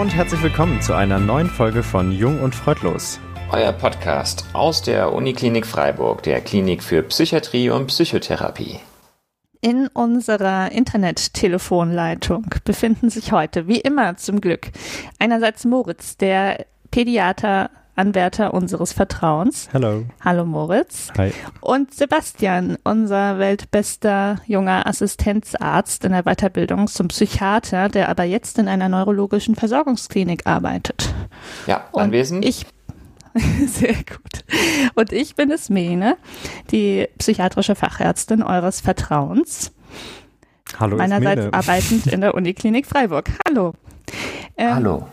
Hallo und herzlich willkommen zu einer neuen Folge von Jung und Freudlos. Euer Podcast aus der Uniklinik Freiburg, der Klinik für Psychiatrie und Psychotherapie. In unserer Internet-Telefonleitung befinden sich heute, wie immer zum Glück, einerseits Moritz, der Pädiater Anwärter unseres Vertrauens. Hallo. Hallo Moritz. Hi. Und Sebastian, unser weltbester junger Assistenzarzt in der Weiterbildung zum Psychiater, der aber jetzt in einer neurologischen Versorgungsklinik arbeitet. Ja, anwesend. Ich sehr gut. Und ich bin es Mene, die psychiatrische Fachärztin eures Vertrauens. Hallo. Meinerseits arbeitend in der Uniklinik Freiburg. Hallo. Ähm, Hallo.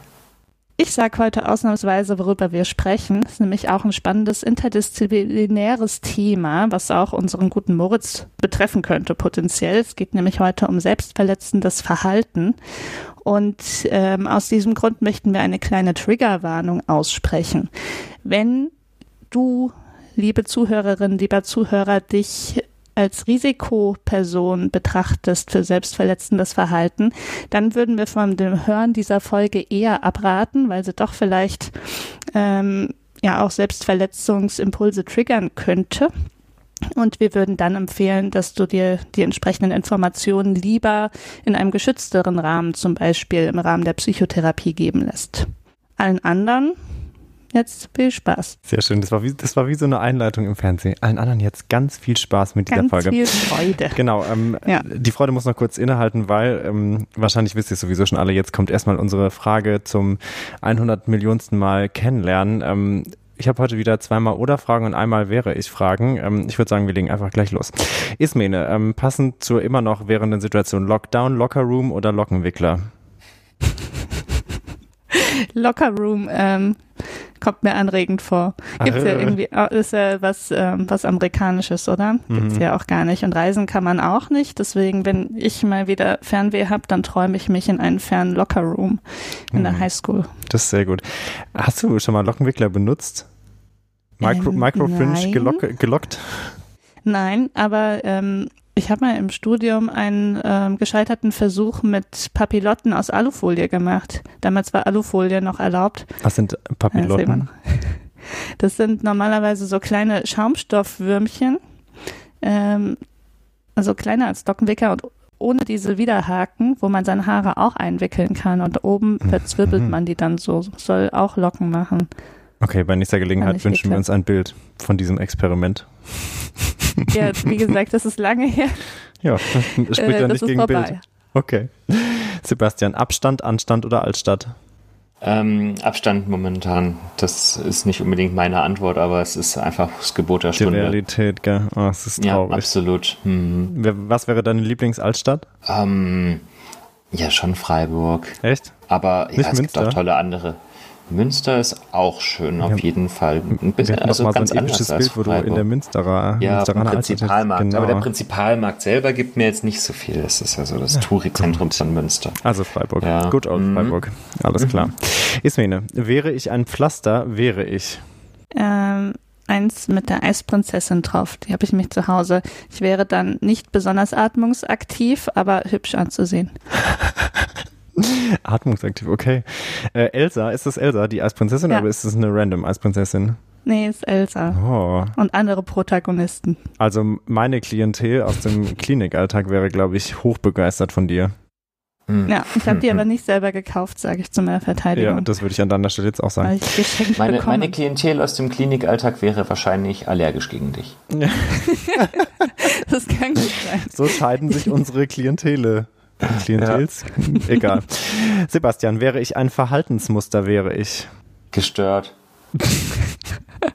Ich sage heute ausnahmsweise, worüber wir sprechen. Das ist nämlich auch ein spannendes interdisziplinäres Thema, was auch unseren guten Moritz betreffen könnte, potenziell. Es geht nämlich heute um selbstverletzendes Verhalten. Und ähm, aus diesem Grund möchten wir eine kleine Triggerwarnung aussprechen. Wenn du, liebe Zuhörerin, lieber Zuhörer, dich als Risikoperson betrachtest für selbstverletzendes Verhalten, dann würden wir von dem Hören dieser Folge eher abraten, weil sie doch vielleicht ähm, ja auch Selbstverletzungsimpulse triggern könnte. Und wir würden dann empfehlen, dass du dir die entsprechenden Informationen lieber in einem geschützteren Rahmen, zum Beispiel im Rahmen der Psychotherapie, geben lässt. Allen anderen Jetzt viel Spaß. Sehr schön. Das war, wie, das war wie so eine Einleitung im Fernsehen. Allen anderen jetzt ganz viel Spaß mit dieser ganz Folge. Viel Freude. Genau. Ähm, ja. Die Freude muss noch kurz innehalten, weil ähm, wahrscheinlich wisst ihr sowieso schon alle, jetzt kommt erstmal unsere Frage zum 100 Millionsten Mal kennenlernen. Ähm, ich habe heute wieder zweimal oder Fragen und einmal wäre ich Fragen. Ähm, ich würde sagen, wir legen einfach gleich los. Ismene, ähm, passend zur immer noch währenden Situation Lockdown, Lockerroom oder Lockenwickler? Lockerroom ähm, kommt mir anregend vor. Gibt's ja irgendwie, oh, ist ja was, ähm, was Amerikanisches, oder? Gibt's mhm. ja auch gar nicht. Und reisen kann man auch nicht. Deswegen, wenn ich mal wieder Fernweh habe, dann träume ich mich in einen fernen Lockerroom in mhm. der Highschool. Das ist sehr gut. Hast du schon mal Lockenwickler benutzt? Micro, ähm, Microfringe gelock, gelockt? Nein, aber ähm, ich habe mal im Studium einen ähm, gescheiterten Versuch mit Papillotten aus Alufolie gemacht. Damals war Alufolie noch erlaubt. Was sind Papillotten? Das sind normalerweise so kleine Schaumstoffwürmchen, ähm, also kleiner als Dockenwicker und ohne diese Widerhaken, wo man seine Haare auch einwickeln kann und oben verzwirbelt mhm. man die dann so. Soll auch Locken machen. Okay, bei nächster Gelegenheit wünschen geklappt. wir uns ein Bild von diesem Experiment. Ja, wie gesagt, das ist lange her. Ja, spricht äh, ja nicht gegen vorbei. Bild. Okay. Sebastian, Abstand, Anstand oder Altstadt? Ähm, Abstand momentan. Das ist nicht unbedingt meine Antwort, aber es ist einfach das Gebot der Stunde. Die Realität, gell? Oh, es ist traurig. Ja, absolut. Mhm. Was wäre deine Lieblingsaltstadt? Ähm, ja, schon Freiburg. Echt? Aber ja, es Münster? gibt auch tolle andere. Münster ist auch schön, auf ja. jeden Fall. Ein bisschen, also mal ganz so ein episches Bild, wo du in der Münsterer, ja, Münsteraner Prinzipalmarkt. Genau. Aber der Prinzipalmarkt selber gibt mir jetzt nicht so viel. Das ist ja so das ja, Touri-Zentrum von Münster. Also Freiburg. Ja. Gut aus mhm. Freiburg. Alles mhm. klar. Ismene, wäre ich ein Pflaster, wäre ich? Ähm, eins mit der Eisprinzessin drauf. Die habe ich mich zu Hause. Ich wäre dann nicht besonders atmungsaktiv, aber hübsch anzusehen. Atmungsaktiv, okay. Äh, Elsa, ist das Elsa, die Eisprinzessin, ja. oder ist das eine random Eisprinzessin? Nee, ist Elsa. Oh. Und andere Protagonisten. Also meine Klientel aus dem Klinikalltag wäre, glaube ich, hochbegeistert von dir. Hm. Ja, ich habe die aber nicht selber gekauft, sage ich zu meiner Verteidigung. Ja, das würde ich an deiner Stelle jetzt auch sagen. Meine, meine, Klientel aus dem Klinikalltag wäre wahrscheinlich allergisch gegen dich. das kann gut sein. So scheiden sich unsere Klientele. Klientels? Ja. Egal. Sebastian, wäre ich ein Verhaltensmuster, wäre ich. Gestört.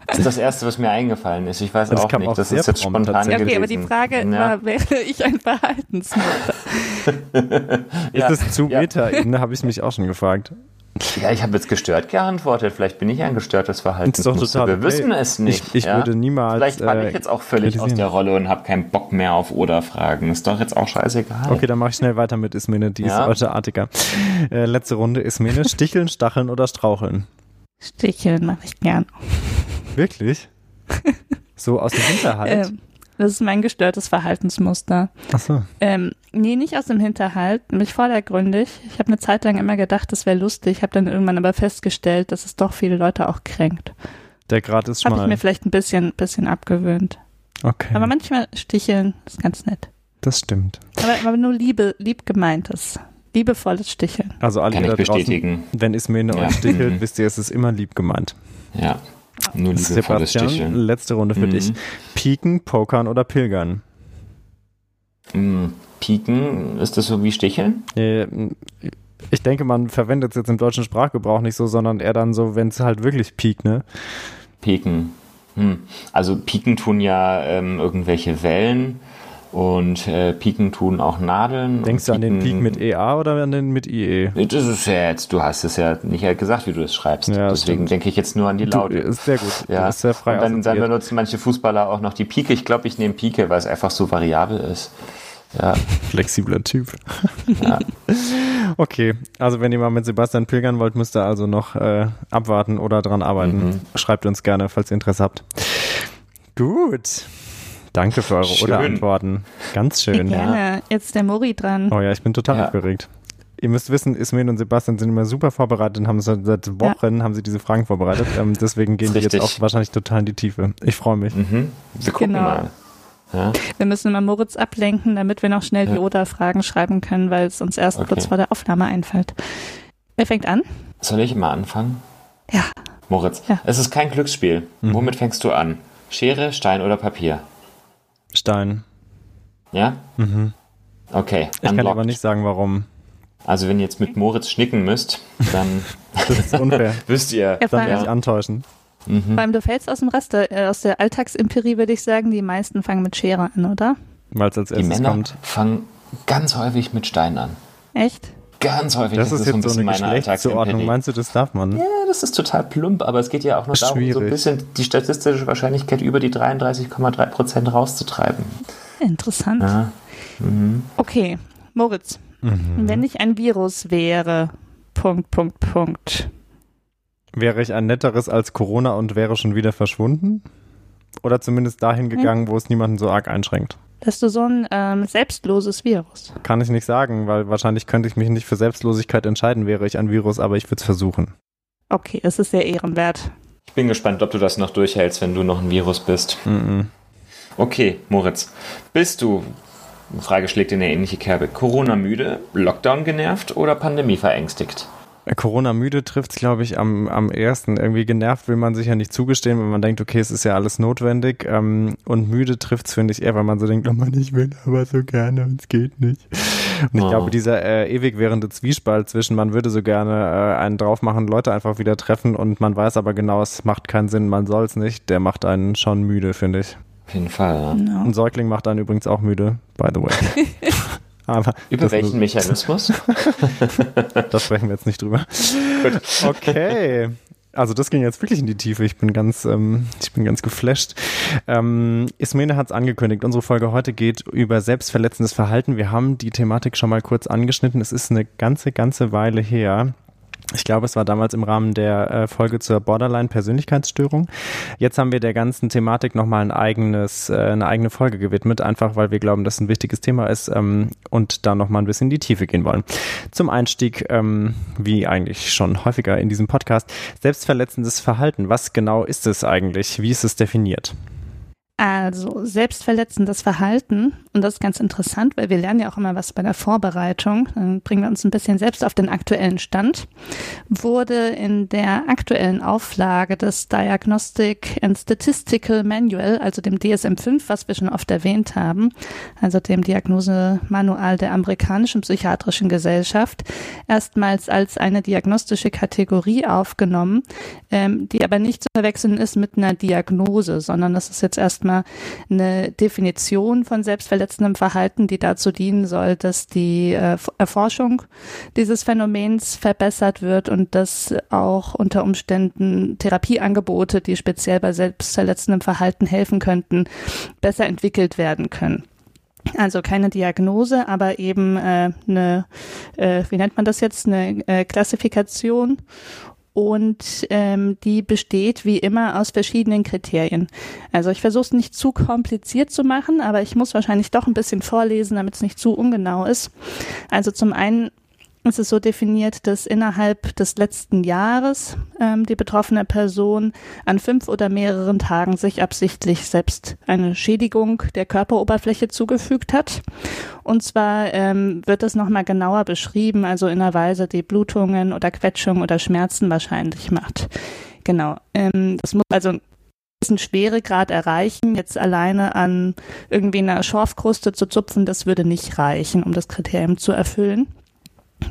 Das ist das Erste, was mir eingefallen ist. Ich weiß das auch nicht. Auch das ist jetzt spontan Okay, gewesen. aber die Frage ja. war, wäre ich ein Verhaltensmuster? ist es zu ja. Meta-Ebene, habe ich mich auch schon gefragt. Ja, ich habe jetzt gestört geantwortet. Vielleicht bin ich ein gestörtes Verhaltensmuster. Wir wissen es nicht. Ich, ich ja? würde niemals. Vielleicht falle äh, ich jetzt auch völlig aus der Rolle und habe keinen Bock mehr auf Oder-Fragen. Ist doch jetzt auch scheißegal. Okay, dann mache ich schnell weiter mit Ismene. Die ja? ist heute artiger. Äh, letzte Runde. Ismene, Sticheln, Stacheln oder Straucheln? Sticheln mache ich gern. Wirklich? So aus dem Hinterhalt? Ähm, Das ist mein gestörtes Verhaltensmuster. Ach so. Ähm, nee, nicht aus dem Hinterhalt, nämlich vordergründig. Ich habe eine Zeit lang immer gedacht, das wäre lustig, habe dann irgendwann aber festgestellt, dass es doch viele Leute auch kränkt. Der Grad ist Habe schmal. ich mir vielleicht ein bisschen, bisschen abgewöhnt. okay, Aber manchmal sticheln ist ganz nett. das stimmt. Aber, aber nur Liebe, lieb gemeintes. Liebevolles Sticheln. Also alle Kann da draußen, bestätigen. wenn Ismene Ja. euch stichelt, Mhm. wisst ihr, es ist immer lieb gemeint. Ja. Nur liebevolles Sebastian, letzte Runde für Mhm. dich. Piken, Pokern oder Pilgern? Mm, Piken, ist das so wie Sticheln? Äh, Ich denke, man verwendet es jetzt im deutschen Sprachgebrauch nicht so, sondern eher dann so, wenn es halt wirklich piekt, ne? Piken. Hm. Also Piken tun ja ähm, irgendwelche Wellen und äh, Piken tun auch Nadeln. Denkst du an den Peak Piken- mit EA oder an den mit IE? Das ist ja jetzt, du hast es ja nicht gesagt, wie du es schreibst. Ja, Deswegen stimmt. denke ich jetzt nur an die Du, Laute. ist sehr gut. Du ja, bist sehr frei und dann, dann benutzen manche Fußballer auch noch die Pike. Ich glaube, ich nehme Pike, weil es einfach so variabel ist. Ja, Flexibler Typ. ja. Okay, also wenn ihr mal mit Sebastian pilgern wollt, müsst ihr also noch äh, abwarten oder dran arbeiten. Mhm. Schreibt uns gerne, falls ihr Interesse habt. Gut. Danke für eure Schön. Oder-Antworten. Ganz schön. Gerne. Jetzt der Mori dran. Oh ja, ich bin total Ja. aufgeregt. Ihr müsst wissen, Ismail und Sebastian sind immer super vorbereitet und haben seit, Wochen haben sie diese Fragen vorbereitet. Ähm, deswegen gehen Ist die jetzt auch wahrscheinlich total in die Tiefe. Ich freue mich. Mhm. Wir gucken Genau. mal. Ja? Wir müssen immer Moritz ablenken, damit wir noch schnell die Ja. Oder-Fragen schreiben können, weil es uns erst Okay. kurz vor der Aufnahme einfällt. Wer fängt an? Soll ich mal anfangen? Ja. Moritz, Ja. es ist kein Glücksspiel. Mhm. Womit fängst du an? Schere, Stein oder Papier? Stein. Ja? Mhm. Okay. Ich kann unlocked. aber nicht sagen, warum. Also wenn ihr jetzt mit Moritz schnicken müsst, dann Das ist unfair. wisst ihr. Ja, Dann werde ich antäuschen. Mhm. vor allem, du fällst aus dem Raster, äh, aus der Alltagsempirie würde ich sagen, die meisten fangen mit Schere an, oder? Weil es als Die erstes Männer kommt. fangen ganz häufig mit Stein an. Echt? Ganz häufig. Das, ist so ein jetzt so bisschen eine. Alltagsempirie. Meinst du, das darf man? Ja, das ist total plump, aber es geht ja auch nur darum, so ein Schwierig. bisschen die statistische Wahrscheinlichkeit über die 33,3 Prozent rauszutreiben. Interessant. Ja. Mhm. Okay, Moritz, Mhm. wenn ich ein Virus wäre, Punkt, Punkt, Punkt. Wäre ich ein netteres als Corona und wäre schon wieder verschwunden? Oder zumindest dahin gegangen, wo es niemanden so arg einschränkt? Wärst du so ein ähm, selbstloses Virus? Kann ich nicht sagen, weil wahrscheinlich könnte ich mich nicht für Selbstlosigkeit entscheiden, wäre ich ein Virus, aber ich würde es versuchen. Okay, es ist sehr ehrenwert. Ich bin gespannt, ob du das noch durchhältst, wenn du noch ein Virus bist. Mhm. Okay, Moritz, bist du, Frage schlägt in eine ähnliche Kerbe, Corona-müde, Lockdown genervt oder Pandemie verängstigt? Corona müde trifft es, glaube ich, am, am ersten. Irgendwie genervt will man sich ja nicht zugestehen, weil man denkt, okay, es ist ja alles notwendig. Ähm, und müde trifft es, finde ich, eher, weil man so denkt, oh Mann, ich will aber so gerne und es geht nicht. Und ich Oh. glaube, dieser äh, ewig währende Zwiespalt zwischen, man würde so gerne äh, einen drauf machen, Leute einfach wieder treffen und man weiß aber genau, es macht keinen Sinn, man soll es nicht, der macht einen schon müde, finde ich. Auf jeden Fall, ja. No. Ein Säugling macht einen übrigens auch müde, by the way. aber Über welchen Mechanismus? da sprechen wir jetzt nicht drüber. Gut. Okay. Also das ging jetzt wirklich in die Tiefe. Ich bin ganz, ähm, ich bin ganz geflasht. Ähm, Ismene hat es angekündigt. Unsere Folge heute geht über selbstverletzendes Verhalten. Wir haben die Thematik schon mal kurz angeschnitten. Es ist eine ganze, ganze Weile her. Ich glaube, es war damals im Rahmen der äh, Folge zur Borderline-Persönlichkeitsstörung. Jetzt haben wir der ganzen Thematik nochmal ein eigenes, äh, eine eigene Folge gewidmet, einfach weil wir glauben, dass es ein wichtiges Thema ist ähm, und da nochmal ein bisschen in die Tiefe gehen wollen. Zum Einstieg, ähm, wie eigentlich schon häufiger in diesem Podcast, selbstverletzendes Verhalten. Was genau ist es eigentlich? Wie ist es definiert? Also selbstverletzendes Verhalten, und das ist ganz interessant, weil wir lernen ja auch immer was bei der Vorbereitung, dann bringen wir uns ein bisschen selbst auf den aktuellen Stand, wurde in der aktuellen Auflage des Diagnostic and Statistical Manual, also dem DSM-5, was wir schon oft erwähnt haben, also dem Diagnosemanual der amerikanischen psychiatrischen Gesellschaft, erstmals als eine diagnostische Kategorie aufgenommen, ähm, die aber nicht zu verwechseln ist mit einer Diagnose, sondern das ist jetzt erstmal eine Definition von selbstverletzendem Verhalten, die dazu dienen soll, dass die äh, Erforschung dieses Phänomens verbessert wird und dass auch unter Umständen Therapieangebote, die speziell bei selbstverletzendem Verhalten helfen könnten, besser entwickelt werden können. Also keine Diagnose, aber eben äh, eine, äh, wie nennt man das jetzt, eine äh, Klassifikation und ähm, die besteht wie immer aus verschiedenen Kriterien. Also ich versuche es nicht zu kompliziert zu machen, aber ich muss wahrscheinlich doch ein bisschen vorlesen, damit es nicht zu ungenau ist. Also zum einen es ist so definiert, dass innerhalb des letzten Jahres ähm, die betroffene Person an fünf oder mehreren Tagen sich absichtlich selbst eine Schädigung der Körperoberfläche zugefügt hat. Und zwar ähm, wird das nochmal genauer beschrieben, also in einer Weise, die Blutungen oder Quetschungen oder Schmerzen wahrscheinlich macht. Genau. Ähm, das muss also einen Schweregrad erreichen. Jetzt alleine an irgendwie einer Schorfkruste zu zupfen, das würde nicht reichen, um das Kriterium zu erfüllen.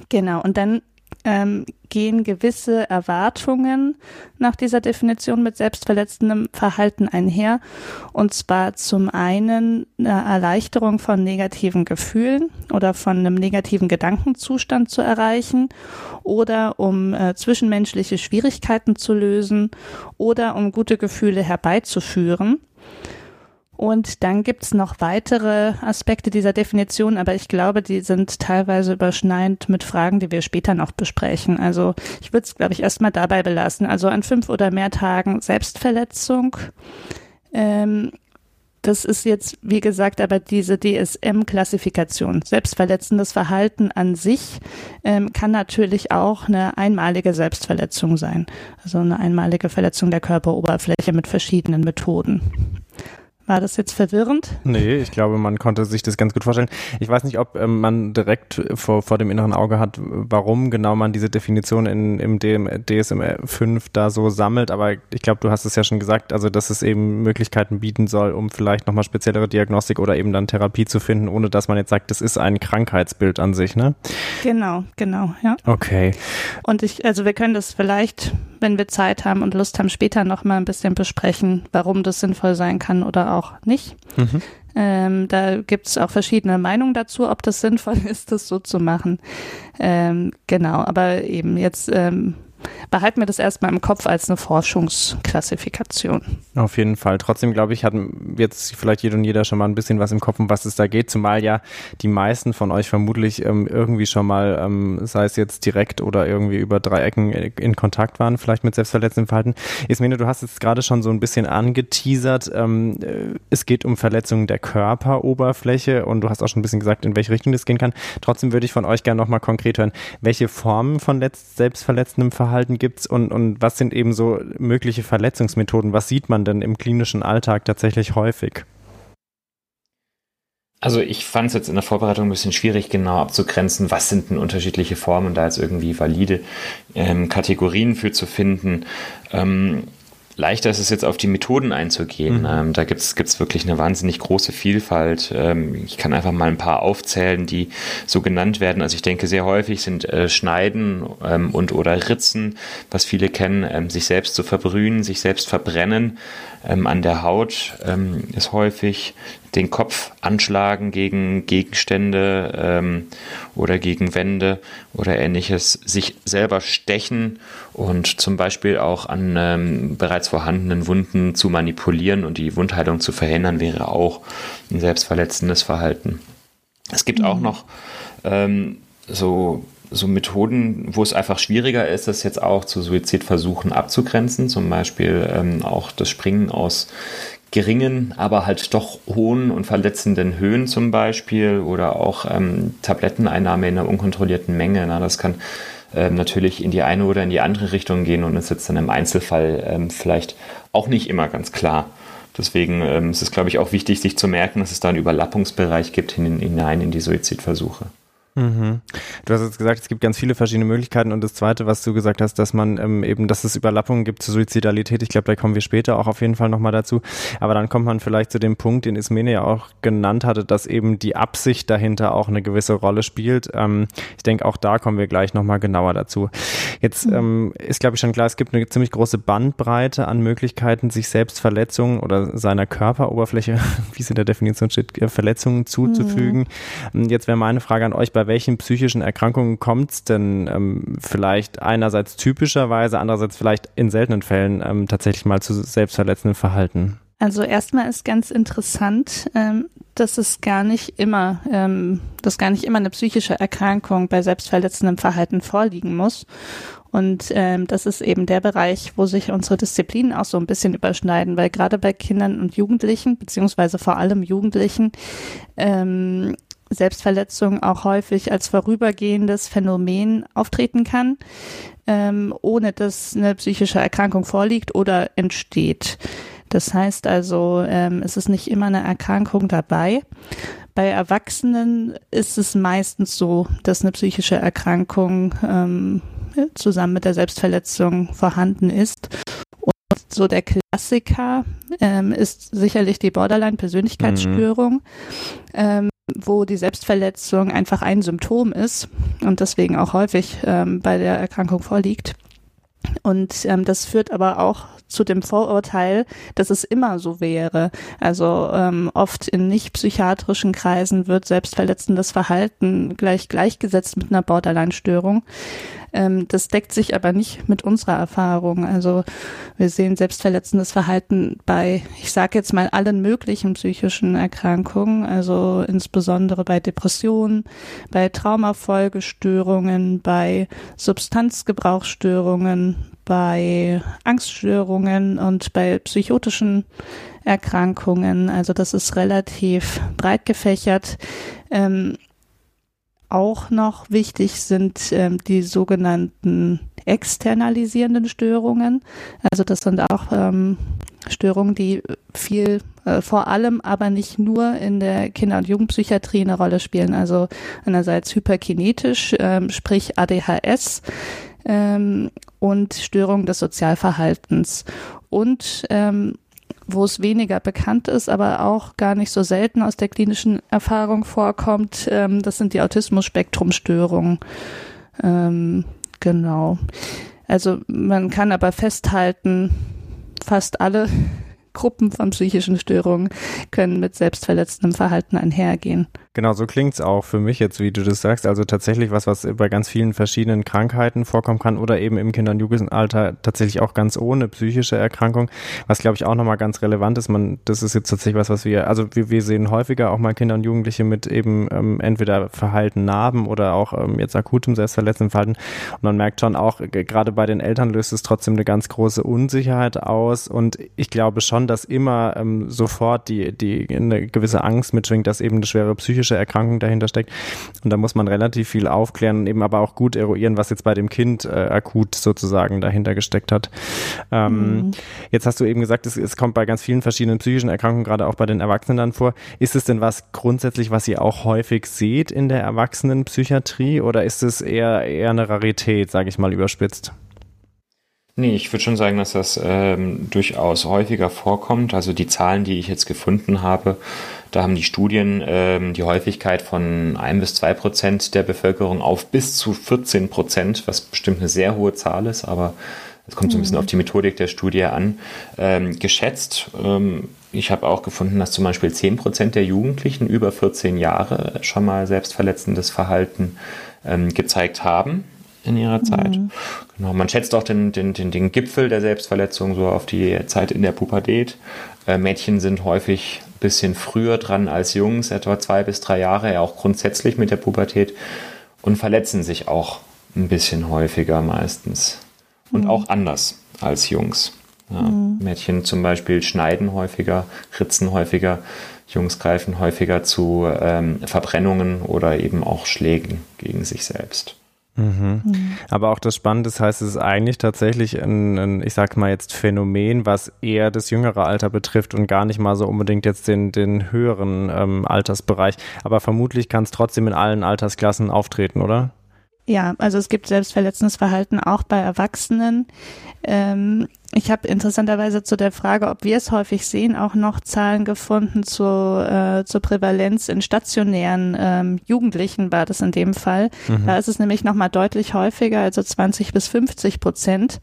Genau, und dann ähm, gehen gewisse Erwartungen nach dieser Definition mit selbstverletzendem Verhalten einher. Und zwar zum einen eine Erleichterung von negativen Gefühlen oder von einem negativen Gedankenzustand zu erreichen oder um äh, zwischenmenschliche Schwierigkeiten zu lösen oder um gute Gefühle herbeizuführen. Und dann gibt's noch weitere Aspekte dieser Definition, aber ich glaube, die sind teilweise überschneidend mit Fragen, die wir später noch besprechen. Also ich würde es, glaube ich, erstmal dabei belassen. Also an fünf oder mehr Tagen Selbstverletzung. Ähm, das ist jetzt, wie gesagt, aber diese DSM-Klassifikation. Selbstverletzendes Verhalten an sich ähm, kann natürlich auch eine einmalige Selbstverletzung sein. Also eine einmalige Verletzung der Körperoberfläche mit verschiedenen Methoden. War das jetzt verwirrend? Nee, ich glaube, man konnte sich das ganz gut vorstellen. Ich weiß nicht, ob ähm, man direkt vor, vor dem inneren Auge hat, warum genau man diese Definition in, im DSM 5 da so sammelt, aber ich glaube, du hast es ja schon gesagt, also dass es eben Möglichkeiten bieten soll, um vielleicht nochmal speziellere Diagnostik oder eben dann Therapie zu finden, ohne dass man jetzt sagt, das ist ein Krankheitsbild an sich, ne? Genau, genau, ja. Okay. Und ich, also wir können das vielleicht, wenn wir Zeit haben und Lust haben, später nochmal ein bisschen besprechen, warum das sinnvoll sein kann oder auch nicht. Mhm. Ähm, da gibt es auch verschiedene Meinungen dazu, ob das sinnvoll ist, das so zu machen. Ähm, genau, aber eben jetzt ähm, behalten wir das erstmal im Kopf als eine Forschungsklassifikation. Auf jeden Fall. Trotzdem glaube ich, hatten jetzt vielleicht jeder und jeder schon mal ein bisschen was im Kopf, um was es da geht, zumal ja die meisten von euch vermutlich ähm, irgendwie schon mal, ähm, sei es jetzt direkt oder irgendwie über drei Ecken in Kontakt waren, vielleicht mit selbstverletzendem Verhalten. Ismene, du hast jetzt gerade schon so ein bisschen angeteasert, ähm, äh, es geht um Verletzungen der Körperoberfläche und du hast auch schon ein bisschen gesagt, in welche Richtung das gehen kann. Trotzdem würde ich von euch gerne nochmal konkret hören, welche Formen von selbstverletzendem Verhalten Verhalten gibt's und, und was sind eben so mögliche Verletzungsmethoden? Was sieht man denn im klinischen Alltag tatsächlich häufig? Also ich fand es jetzt in der Vorbereitung ein bisschen schwierig, genau abzugrenzen, was sind denn unterschiedliche Formen, da jetzt irgendwie valide ähm, Kategorien für zu finden. Ähm, leichter ist es jetzt auf die Methoden einzugehen. Mhm. Ähm, da gibt es wirklich eine wahnsinnig große Vielfalt. Ähm, ich kann einfach mal ein paar aufzählen, die so genannt werden. Also ich denke, sehr häufig sind äh, Schneiden ähm, und oder Ritzen, was viele kennen, ähm, sich selbst zu verbrühen, sich selbst verbrennen ähm, an der Haut ähm, ist häufig den Kopf anschlagen gegen Gegenstände ähm, oder gegen Wände oder ähnliches, sich selber stechen und zum Beispiel auch an ähm, bereits vorhandenen Wunden zu manipulieren und die Wundheilung zu verhindern, wäre auch ein selbstverletzendes Verhalten. Es gibt mhm. auch noch ähm, so so Methoden, wo es einfach schwieriger ist, das jetzt auch zu Suizidversuchen abzugrenzen, zum Beispiel ähm, auch das Springen aus geringen, aber halt doch hohen und verletzenden Höhen zum Beispiel oder auch ähm, Tabletteneinnahme in einer unkontrollierten Menge. Na, das kann ähm, natürlich in die eine oder in die andere Richtung gehen und ist jetzt dann im Einzelfall ähm, vielleicht auch nicht immer ganz klar. Deswegen ähm, ist es, glaube ich, auch wichtig, sich zu merken, dass es da einen Überlappungsbereich gibt hinein in die Suizidversuche. Mhm. Du hast jetzt gesagt, es gibt ganz viele verschiedene Möglichkeiten und das Zweite, was du gesagt hast, dass man ähm, eben, dass es Überlappungen gibt zur Suizidalität, ich glaube, da kommen wir später auch auf jeden Fall nochmal dazu, aber dann kommt man vielleicht zu dem Punkt, den Ismene ja auch genannt hatte, dass eben die Absicht dahinter auch eine gewisse Rolle spielt. Ähm, ich denke, auch da kommen wir gleich nochmal genauer dazu. Jetzt mhm. ähm, ist, glaube ich, schon klar, es gibt eine ziemlich große Bandbreite an Möglichkeiten, sich selbst Verletzungen oder seiner Körperoberfläche, wie es in der Definition steht, äh, Verletzungen zuzufügen. Mhm. Jetzt wäre meine Frage an euch, bei welchen psychischen Erkrankungen kommt es denn ähm, vielleicht einerseits typischerweise, andererseits vielleicht in seltenen Fällen ähm, tatsächlich mal zu selbstverletzendem Verhalten? Also erstmal ist ganz interessant, ähm, dass es gar nicht immer, ähm, dass gar nicht immer eine psychische Erkrankung bei selbstverletzendem Verhalten vorliegen muss. Und ähm, das ist eben der Bereich, wo sich unsere Disziplinen auch so ein bisschen überschneiden, weil gerade bei Kindern und Jugendlichen, beziehungsweise vor allem Jugendlichen, ähm, Selbstverletzung auch häufig als vorübergehendes Phänomen auftreten kann, ähm, ohne dass eine psychische Erkrankung vorliegt oder entsteht. Das heißt also, ähm, es ist nicht immer eine Erkrankung dabei. Bei Erwachsenen ist es meistens so, dass eine psychische Erkrankung ähm, zusammen mit der Selbstverletzung vorhanden ist. Und so der Klassiker ähm, ist sicherlich die Borderline-Persönlichkeitsstörung, mhm. Wo die Selbstverletzung einfach ein Symptom ist und deswegen auch häufig ähm, bei der Erkrankung vorliegt. Und ähm, das führt aber auch zu dem Vorurteil, dass es immer so wäre. Also ähm, oft in nicht psychiatrischen Kreisen wird selbstverletzendes Verhalten gleich gleichgesetzt mit einer Borderline-Störung. Ähm, das deckt sich aber nicht mit unserer Erfahrung. Also wir sehen selbstverletzendes Verhalten bei, ich sage jetzt mal, allen möglichen psychischen Erkrankungen, also insbesondere bei Depressionen, bei Traumafolgestörungen, bei Substanzgebrauchsstörungen, bei Angststörungen und bei psychotischen Erkrankungen. Also das ist relativ breit gefächert. Ähm, auch noch wichtig sind ähm, die sogenannten externalisierenden Störungen. Also das sind auch ähm, Störungen, die viel, äh, vor allem aber nicht nur in der Kinder- und Jugendpsychiatrie eine Rolle spielen. Also einerseits hyperkinetisch, ähm, sprich ADHS ähm, und Störungen des Sozialverhaltens. Und ähm, wo es weniger bekannt ist, aber auch gar nicht so selten aus der klinischen Erfahrung vorkommt, ähm, das sind die Autismus-Spektrum-Störungen. Ähm, genau. Also man kann aber festhalten, fast alle Gruppen von psychischen Störungen können mit selbstverletzendem Verhalten einhergehen. Genau, so klingt's auch für mich jetzt, wie du das sagst. Also tatsächlich was, was bei ganz vielen verschiedenen Krankheiten vorkommen kann oder eben im Kinder- und Jugendalter tatsächlich auch ganz ohne psychische Erkrankung. Was glaube ich auch nochmal ganz relevant ist. Man, das ist jetzt tatsächlich was, was wir, also wir, wir sehen häufiger auch mal Kinder und Jugendliche mit eben ähm, entweder verhalten Narben oder auch ähm, jetzt akutem selbstverletzendem Verhalten. Und man merkt schon auch, gerade bei den Eltern löst es trotzdem eine ganz große Unsicherheit aus. Und ich glaube schon, dass immer ähm, sofort die, die eine gewisse Angst mitschwingt, dass eben eine schwere psychische psychische Erkrankung dahinter steckt. Und da muss man relativ viel aufklären und eben aber auch gut eruieren, was jetzt bei dem Kind äh, akut sozusagen dahinter gesteckt hat. Ähm, mhm. Jetzt hast du eben gesagt, es, es kommt bei ganz vielen verschiedenen psychischen Erkrankungen, gerade auch bei den Erwachsenen dann vor. Ist es denn was grundsätzlich, was ihr auch häufig seht in der Erwachsenenpsychiatrie oder ist es eher, eher eine Rarität, sage ich mal überspitzt? Nee, ich würde schon sagen, dass das ähm, durchaus häufiger vorkommt. Also die Zahlen, die ich jetzt gefunden habe, da haben die Studien ähm, die Häufigkeit von ein bis zwei Prozent der Bevölkerung auf bis zu 14 Prozent, was bestimmt eine sehr hohe Zahl ist, aber es kommt so ein bisschen mhm. auf die Methodik der Studie an, ähm, geschätzt. Ähm, ich habe auch gefunden, dass zum Beispiel 10 Prozent der Jugendlichen über 14 Jahre schon mal selbstverletzendes Verhalten ähm, gezeigt haben in ihrer Zeit. Mhm. Genau, man schätzt auch den, den, den, den Gipfel der Selbstverletzung so auf die Zeit in der Pubertät. Äh, Mädchen sind häufig bisschen früher dran als Jungs, etwa zwei bis drei Jahre, ja auch grundsätzlich mit der Pubertät und verletzen sich auch ein bisschen häufiger meistens und mhm. auch anders als Jungs. Ja, mhm. Mädchen zum Beispiel schneiden häufiger, ritzen häufiger, Jungs greifen häufiger zu ähm, Verbrennungen oder eben auch Schlägen gegen sich selbst. Mhm. Mhm. Aber auch das Spannende das heißt, es ist eigentlich tatsächlich ein, ein, ich sag mal jetzt Phänomen, was eher das jüngere Alter betrifft und gar nicht mal so unbedingt jetzt den, den höheren ähm, Altersbereich. Aber vermutlich kann es trotzdem in allen Altersklassen auftreten, oder? Ja, also es gibt selbstverletzendes Verhalten auch bei Erwachsenen. Ähm, ich habe interessanterweise zu der Frage, ob wir es häufig sehen, auch noch Zahlen gefunden zu, äh, zur Prävalenz in stationären ähm, Jugendlichen war das in dem Fall. Mhm. Da ist es nämlich nochmal deutlich häufiger, also 20 bis 50 Prozent.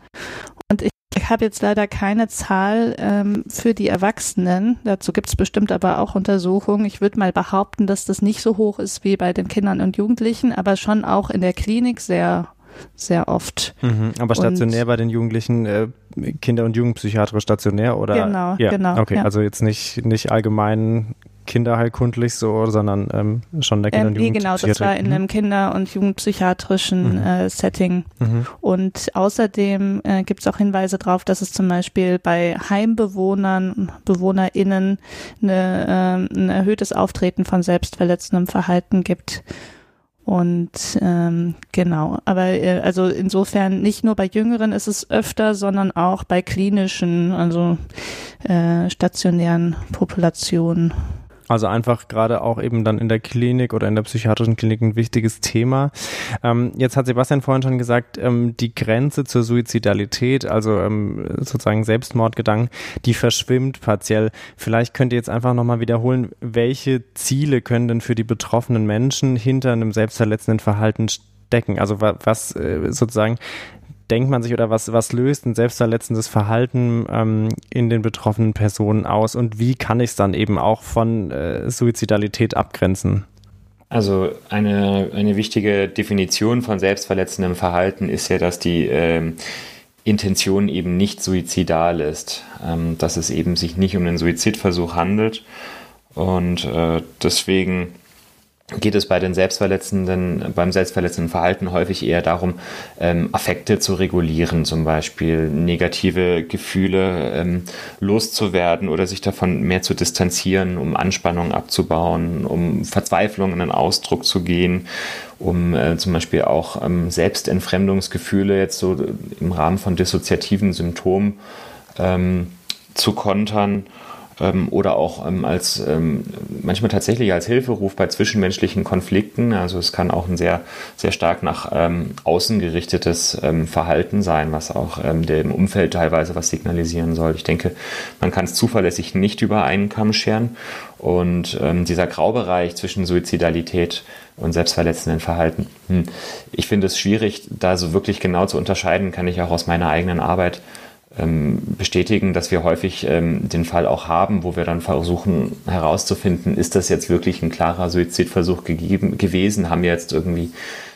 Und ich ich habe jetzt leider keine Zahl ähm, für die Erwachsenen. Dazu gibt es bestimmt aber auch Untersuchungen. Ich würde mal behaupten, dass das nicht so hoch ist wie bei den Kindern und Jugendlichen, aber schon auch in der Klinik sehr sehr oft. Mhm, aber stationär und, bei den Jugendlichen äh, Kinder- und Jugendpsychiatrisch stationär oder? Genau, ja, genau. Okay, ja. also jetzt nicht, nicht allgemein kinderheilkundlich so, sondern ähm, schon der Kinder- Ähm, und nee, genau, das war in einem Kinder- und Jugendpsychiatrischen Mhm. äh, Setting. Mhm. Und außerdem äh, gibt es auch Hinweise darauf, dass es zum Beispiel bei Heimbewohnern, BewohnerInnen eine, ähm, ein erhöhtes Auftreten von selbstverletzendem Verhalten gibt. Und ähm, genau, aber äh, also insofern nicht nur bei Jüngeren ist es öfter, sondern auch bei klinischen, also äh, stationären Populationen. Also einfach gerade auch eben dann in der Klinik oder in der psychiatrischen Klinik ein wichtiges Thema. Ähm, jetzt hat Sebastian vorhin schon gesagt, ähm, die Grenze zur Suizidalität, also ähm, sozusagen Selbstmordgedanken, die verschwimmt partiell. Vielleicht könnt ihr jetzt einfach nochmal wiederholen, welche Ziele können denn für die betroffenen Menschen hinter einem selbstverletzenden Verhalten stecken? Also wa was äh, sozusagen denkt man sich oder was, was löst ein selbstverletzendes Verhalten ähm, in den betroffenen Personen aus? Und wie kann ich es dann eben auch von äh, Suizidalität abgrenzen? Also eine, eine wichtige Definition von selbstverletzendem Verhalten ist ja, dass die ähm, Intention eben nicht suizidal ist, ähm, dass es eben sich nicht um einen Suizidversuch handelt. Und äh, deswegen geht es bei den selbstverletzenden, beim selbstverletzenden Verhalten häufig eher darum, ähm, Affekte zu regulieren, zum Beispiel negative Gefühle ähm, loszuwerden oder sich davon mehr zu distanzieren, um Anspannung abzubauen, um Verzweiflung in den Ausdruck zu gehen, um äh, zum Beispiel auch ähm, Selbstentfremdungsgefühle jetzt so im Rahmen von dissoziativen Symptomen ähm, zu kontern ähm, oder auch ähm, als ähm, manchmal tatsächlich als Hilferuf bei zwischenmenschlichen Konflikten. Also es kann auch ein sehr, sehr stark nach ähm, außen gerichtetes ähm, Verhalten sein, was auch ähm, dem Umfeld teilweise was signalisieren soll. Ich denke, man kann es zuverlässig nicht über einen Kamm scheren. Und ähm, dieser Graubereich zwischen Suizidalität und selbstverletzenden Verhalten, hm, ich finde es schwierig, da so wirklich genau zu unterscheiden, kann ich auch aus meiner eigenen Arbeit bestätigen, dass wir häufig ähm, den Fall auch haben, wo wir dann versuchen herauszufinden, ist das jetzt wirklich ein klarer Suizidversuch gegeben, gewesen? Haben wir jetzt irgendwie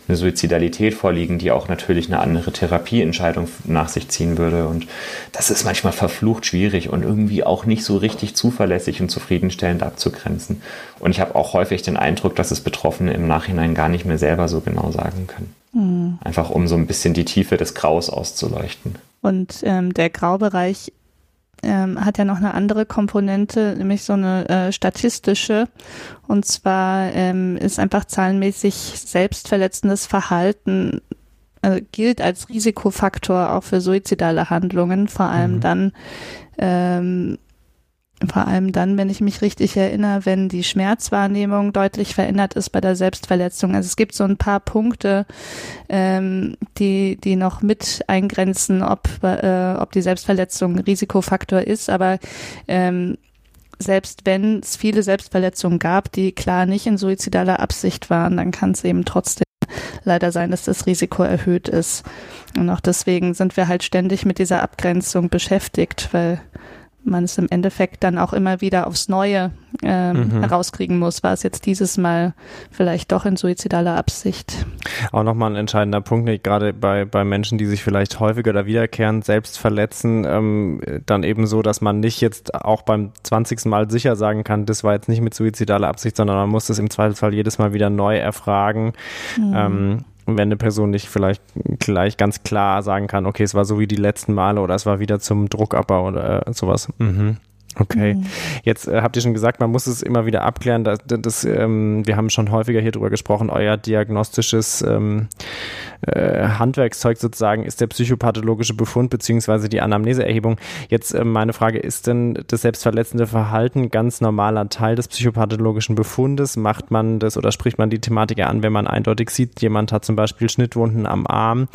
eine Suizidalität vorliegen, die auch natürlich eine andere Therapieentscheidung nach sich ziehen würde? Und das ist manchmal verflucht schwierig und irgendwie auch nicht so richtig zuverlässig und zufriedenstellend abzugrenzen. Und ich habe auch häufig den Eindruck, dass es Betroffene im Nachhinein gar nicht mehr selber so genau sagen können. Mhm. Einfach um so ein bisschen die Tiefe des Graus auszuleuchten. Und ähm, der Graubereich ähm, hat ja noch eine andere Komponente, nämlich so eine äh, statistische. Und zwar ähm, ist einfach zahlenmäßig selbstverletzendes Verhalten äh, gilt als Risikofaktor auch für suizidale Handlungen, vor allem mhm. dann ähm, vor allem dann, wenn ich mich richtig erinnere, wenn die Schmerzwahrnehmung deutlich verändert ist bei der Selbstverletzung. Also es gibt so ein paar Punkte, ähm, die, die noch mit eingrenzen, ob, äh, ob die Selbstverletzung Risikofaktor ist. Aber ähm, selbst wenn es viele Selbstverletzungen gab, die klar nicht in suizidaler Absicht waren, dann kann es eben trotzdem leider sein, dass das Risiko erhöht ist. Und auch deswegen sind wir halt ständig mit dieser Abgrenzung beschäftigt, weil man es im Endeffekt dann auch immer wieder aufs Neue ähm, mhm. herauskriegen muss. War es jetzt dieses Mal vielleicht doch in suizidaler Absicht? Auch nochmal ein entscheidender Punkt, nicht? gerade bei, bei Menschen, die sich vielleicht häufiger oder wiederkehrend selbst verletzen, ähm, dann eben so, dass man nicht jetzt auch beim 20. Mal sicher sagen kann, das war jetzt nicht mit suizidaler Absicht, sondern man muss das im Zweifelsfall jedes Mal wieder neu erfragen. Mhm. Ähm, wenn eine Person nicht vielleicht gleich ganz klar sagen kann, okay, es war so wie die letzten Male oder es war wieder zum Druckabbau oder sowas. Mhm. Okay. Mhm. Jetzt äh, habt ihr schon gesagt, man muss es immer wieder abklären. Dass, das, ähm, wir haben schon häufiger hier drüber gesprochen. Euer diagnostisches ähm, äh, Handwerkszeug sozusagen ist der psychopathologische Befund beziehungsweise die Anamneseerhebung. Jetzt äh, meine Frage, ist denn das selbstverletzende Verhalten ganz normaler Teil des psychopathologischen Befundes? Macht man das oder spricht man die Thematik an, wenn man eindeutig sieht, jemand hat zum Beispiel Schnittwunden am Arm?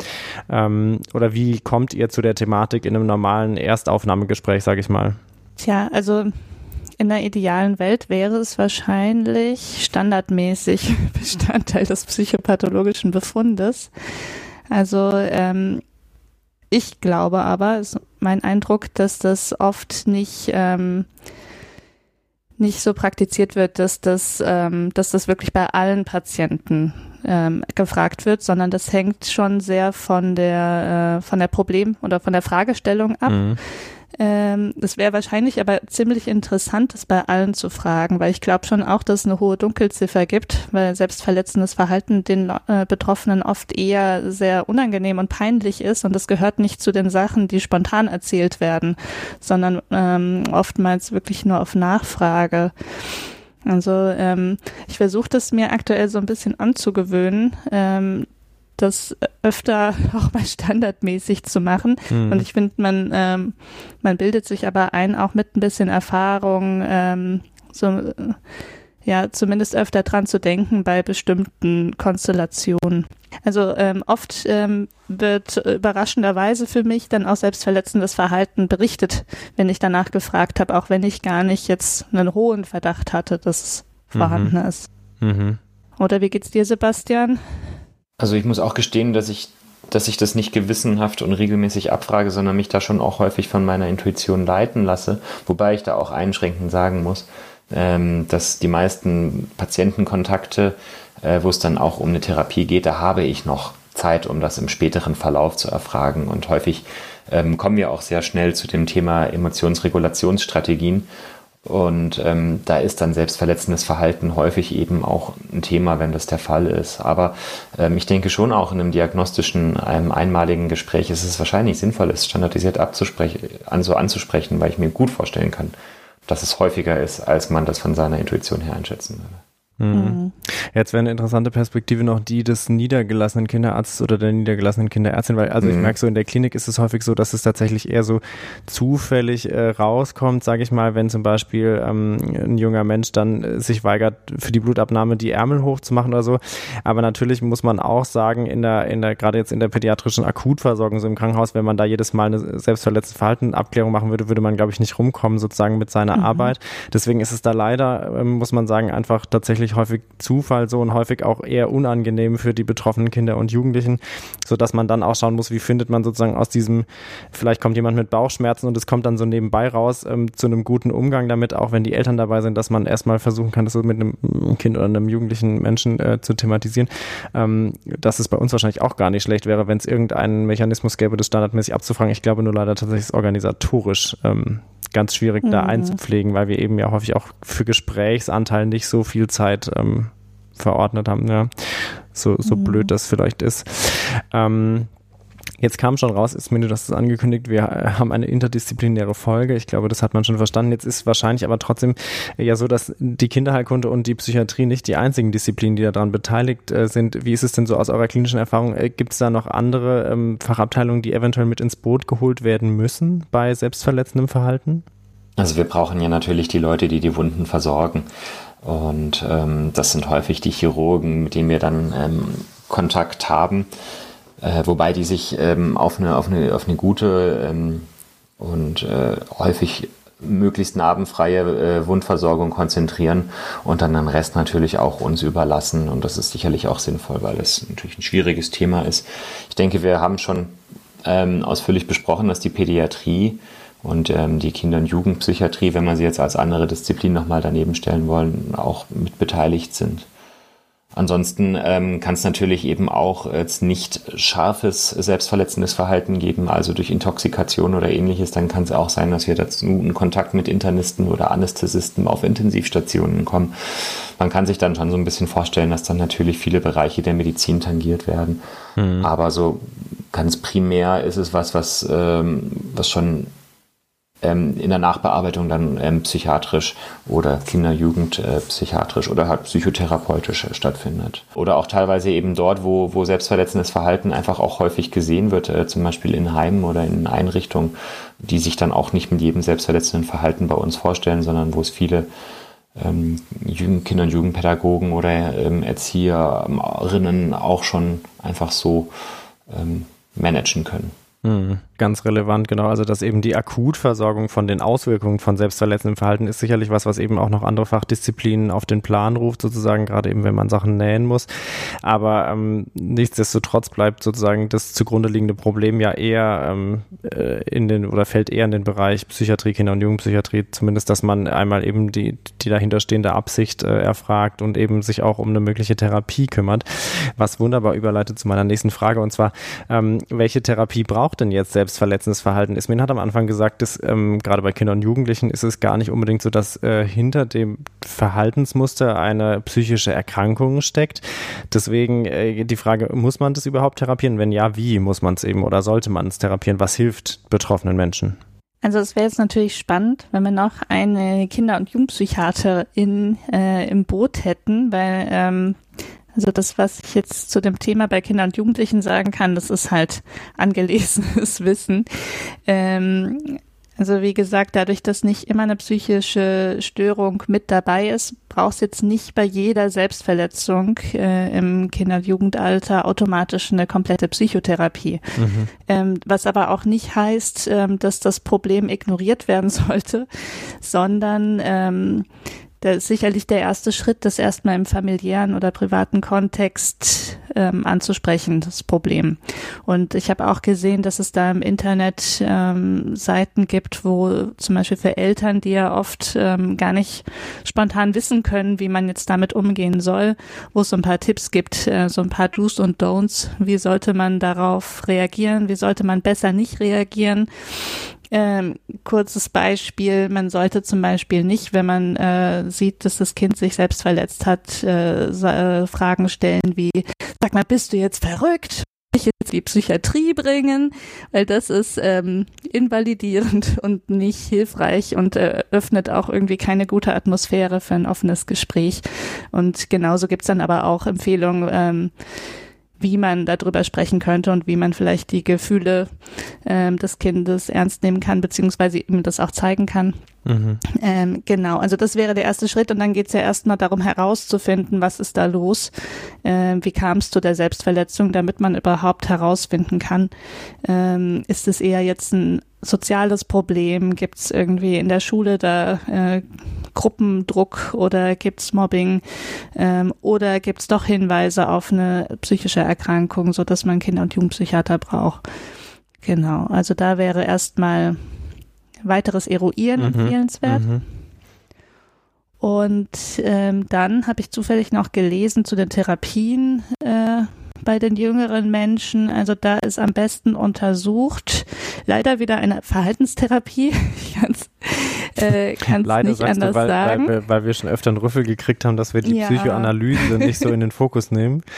Ähm, oder wie kommt ihr zu der Thematik in einem normalen Erstaufnahmegespräch, sage ich mal? Tja, also in der idealen Welt wäre es wahrscheinlich standardmäßig Bestandteil des psychopathologischen Befundes. Also ähm, ich glaube aber, ist mein Eindruck, dass das oft nicht ähm, nicht so praktiziert wird, dass das, ähm, dass das wirklich bei allen Patienten ähm, gefragt wird, sondern das hängt schon sehr von der, äh, von der Problem- oder von der Fragestellung ab. Mhm. Ähm, es wäre wahrscheinlich aber ziemlich interessant, das bei allen zu fragen, weil ich glaube schon auch, dass es eine hohe Dunkelziffer gibt, weil selbstverletzendes Verhalten den äh, Betroffenen oft eher sehr unangenehm und peinlich ist und das gehört nicht zu den Sachen, die spontan erzählt werden, sondern ähm, oftmals wirklich nur auf Nachfrage. Also ähm, ich versuche das mir aktuell so ein bisschen anzugewöhnen, ähm, das öfter auch mal standardmäßig zu machen. Mhm. Und ich finde, man, ähm, man bildet sich aber ein, auch mit ein bisschen Erfahrung, ähm, so, ja, zumindest öfter dran zu denken bei bestimmten Konstellationen. Also ähm, oft ähm, wird überraschenderweise für mich dann auch selbstverletzendes Verhalten berichtet, wenn ich danach gefragt habe, auch wenn ich gar nicht jetzt einen hohen Verdacht hatte, dass es mhm. vorhanden ist. Mhm. Oder wie geht's dir, Sebastian? Also ich muss auch gestehen, dass ich, dass ich das nicht gewissenhaft und regelmäßig abfrage, sondern mich da schon auch häufig von meiner Intuition leiten lasse, wobei ich da auch einschränkend sagen muss, ähm, dass die meisten Patientenkontakte, äh, wo es dann auch um eine Therapie geht, da habe ich noch Zeit, um das im späteren Verlauf zu erfragen. Und häufig ähm, kommen wir auch sehr schnell zu dem Thema Emotionsregulationsstrategien und ähm, da ist dann selbstverletzendes Verhalten häufig eben auch ein Thema, wenn das der Fall ist. Aber ähm, ich denke schon auch in einem diagnostischen, einem einmaligen Gespräch ist es wahrscheinlich sinnvoll, es standardisiert abzusprechen, an so anzusprechen, weil ich mir gut vorstellen kann, dass es häufiger ist, als man das von seiner Intuition her einschätzen würde. Mhm. mhm. Jetzt wäre eine interessante Perspektive noch die des niedergelassenen Kinderarztes oder der niedergelassenen Kinderärztin, weil also mhm. ich merke so in der Klinik ist es häufig so, dass es tatsächlich eher so zufällig äh, rauskommt, sage ich mal, wenn zum Beispiel ähm, ein junger Mensch dann äh, sich weigert, für die Blutabnahme die Ärmel hochzumachen oder so. Aber natürlich muss man auch sagen, in der, in der, gerade jetzt in der pädiatrischen Akutversorgung, so im Krankenhaus, wenn man da jedes Mal eine selbstverletzte Verhaltenabklärung machen würde, würde man, glaube ich, nicht rumkommen, sozusagen mit seiner mhm. Arbeit. Deswegen ist es da leider, äh, muss man sagen, einfach tatsächlich natürlich häufig Zufall so und häufig auch eher unangenehm für die betroffenen Kinder und Jugendlichen, so dass man dann auch schauen muss, wie findet man sozusagen aus diesem, vielleicht kommt jemand mit Bauchschmerzen und es kommt dann so nebenbei raus ähm, zu einem guten Umgang damit, auch wenn die Eltern dabei sind, dass man erstmal versuchen kann, das so mit einem Kind oder einem jugendlichen Menschen äh, zu thematisieren. Ähm, dass es bei uns wahrscheinlich auch gar nicht schlecht wäre, wenn es irgendeinen Mechanismus gäbe, das standardmäßig abzufragen. Ich glaube nur leider tatsächlich organisatorisch ähm, ganz schwierig mhm. da einzupflegen, weil wir eben ja häufig auch für Gesprächsanteil nicht so viel Zeit ähm, verordnet haben, ja. So, so mhm. blöd das vielleicht ist. Ähm, Jetzt kam schon raus, ist mir das angekündigt, wir haben eine interdisziplinäre Folge. Ich glaube, das hat man schon verstanden. Jetzt ist wahrscheinlich aber trotzdem ja so, dass die Kinderheilkunde und die Psychiatrie nicht die einzigen Disziplinen, die daran beteiligt äh, sind. Wie ist es denn so aus eurer klinischen Erfahrung? Äh, Gibt es da noch andere ähm, Fachabteilungen, die eventuell mit ins Boot geholt werden müssen bei selbstverletzendem Verhalten? Also wir brauchen ja natürlich die Leute, die die Wunden versorgen. Und ähm, das sind häufig die Chirurgen, mit denen wir dann ähm, Kontakt haben. Äh, wobei die sich ähm, auf, eine, auf, eine, auf eine gute ähm, und äh, häufig möglichst narbenfreie äh, Wundversorgung konzentrieren und dann den Rest natürlich auch uns überlassen. Und das ist sicherlich auch sinnvoll, weil es natürlich ein schwieriges Thema ist. Ich denke, wir haben schon ähm, ausführlich besprochen, dass die Pädiatrie und ähm, die Kinder- und Jugendpsychiatrie, wenn man sie jetzt als andere Disziplin nochmal daneben stellen wollen, auch mit beteiligt sind. Ansonsten ähm, kann es natürlich eben auch jetzt nicht scharfes selbstverletzendes Verhalten geben, also durch Intoxikation oder ähnliches. Dann kann es auch sein, dass wir dazu in Kontakt mit Internisten oder Anästhesisten auf Intensivstationen kommen. Man kann sich dann schon so ein bisschen vorstellen, dass dann natürlich viele Bereiche der Medizin tangiert werden. Mhm. Aber so ganz primär ist es was, was, ähm, was schon ähm, in der Nachbearbeitung dann ähm, psychiatrisch oder Kinder-Jugend äh, psychiatrisch oder halt psychotherapeutisch äh, stattfindet. Oder auch teilweise eben dort, wo, wo selbstverletzendes Verhalten einfach auch häufig gesehen wird, äh, zum Beispiel in Heimen oder in Einrichtungen, die sich dann auch nicht mit jedem selbstverletzenden Verhalten bei uns vorstellen, sondern wo es viele ähm, Kinder- und Jugendpädagogen oder ähm, Erzieherinnen auch schon einfach so ähm, managen können. Mhm. Ganz relevant, genau. Also dass eben die Akutversorgung von den Auswirkungen von selbstverletzendem Verhalten ist sicherlich was, was eben auch noch andere Fachdisziplinen auf den Plan ruft, sozusagen, gerade eben, wenn man Sachen nähen muss. Aber ähm, nichtsdestotrotz bleibt sozusagen das zugrunde liegende Problem ja eher ähm, äh, in den oder fällt eher in den Bereich Psychiatrie, Kinder- und Jugendpsychiatrie, zumindest, dass man einmal eben die, die dahinterstehende Absicht äh, erfragt und eben sich auch um eine mögliche Therapie kümmert. Was wunderbar überleitet zu meiner nächsten Frage und zwar, ähm, welche Therapie braucht denn jetzt selbstverletzendes Verhalten? Ismin hat am Anfang gesagt, dass ähm, gerade bei Kindern und Jugendlichen ist es gar nicht unbedingt so, dass äh, hinter dem Verhaltensmuster eine psychische Erkrankung steckt. Deswegen äh, die Frage, muss man das überhaupt therapieren? Wenn ja, wie muss man es eben oder sollte man es therapieren? Was hilft betroffenen Menschen? Also es wäre jetzt natürlich spannend, wenn wir noch eine Kinder- und Jugendpsychiaterin äh, im Boot hätten, weil ähm, also das, was ich jetzt zu dem Thema bei Kindern und Jugendlichen sagen kann, das ist halt angelesenes Wissen. Ähm, also wie gesagt, dadurch, dass nicht immer eine psychische Störung mit dabei ist, braucht es jetzt nicht bei jeder Selbstverletzung äh, im Kinder- und Jugendalter automatisch eine komplette Psychotherapie. Mhm. Ähm, was aber auch nicht heißt, ähm, dass das Problem ignoriert werden sollte, sondern ähm, da ist sicherlich der erste Schritt, das erstmal im familiären oder privaten Kontext ähm, anzusprechen, das Problem. Und ich habe auch gesehen, dass es da im Internet ähm, Seiten gibt, wo zum Beispiel für Eltern, die ja oft ähm, gar nicht spontan wissen können, wie man jetzt damit umgehen soll, wo es so ein paar Tipps gibt, äh, so ein paar Do's und Don'ts. Wie sollte man darauf reagieren? Wie sollte man besser nicht reagieren? Ähm, kurzes Beispiel, man sollte zum Beispiel nicht, wenn man äh, sieht, dass das Kind sich selbst verletzt hat, äh, äh, Fragen stellen wie, sag mal, bist du jetzt verrückt? Ich jetzt die Psychiatrie bringen, weil das ist ähm, invalidierend und nicht hilfreich und äh, öffnet auch irgendwie keine gute Atmosphäre für ein offenes Gespräch. Und genauso gibt's dann aber auch Empfehlungen, ähm, wie man darüber sprechen könnte und wie man vielleicht die Gefühle ähm, des Kindes ernst nehmen kann, beziehungsweise ihm das auch zeigen kann. Mhm. Ähm, genau, also das wäre der erste Schritt und dann geht es ja erstmal darum herauszufinden, was ist da los, äh, wie kam es zu der Selbstverletzung, damit man überhaupt herausfinden kann, ähm, ist es eher jetzt ein soziales Problem, gibt es irgendwie in der Schule da äh, Gruppendruck oder gibt es Mobbing ähm, oder gibt es doch Hinweise auf eine psychische Erkrankung, so dass man Kinder- und Jugendpsychiater braucht. Genau, also da wäre erstmal weiteres Eruieren mhm. empfehlenswert. Mhm. Und ähm, dann habe ich zufällig noch gelesen zu den Therapien äh, bei den jüngeren Menschen. Also da ist am besten untersucht. Leider wieder eine Verhaltenstherapie. Ich kann's, äh, kann's Leider nicht anders du, weil, sagen. Weil wir, weil wir schon öfter einen Rüffel gekriegt haben, dass wir die ja. Psychoanalyse nicht so in den Fokus nehmen.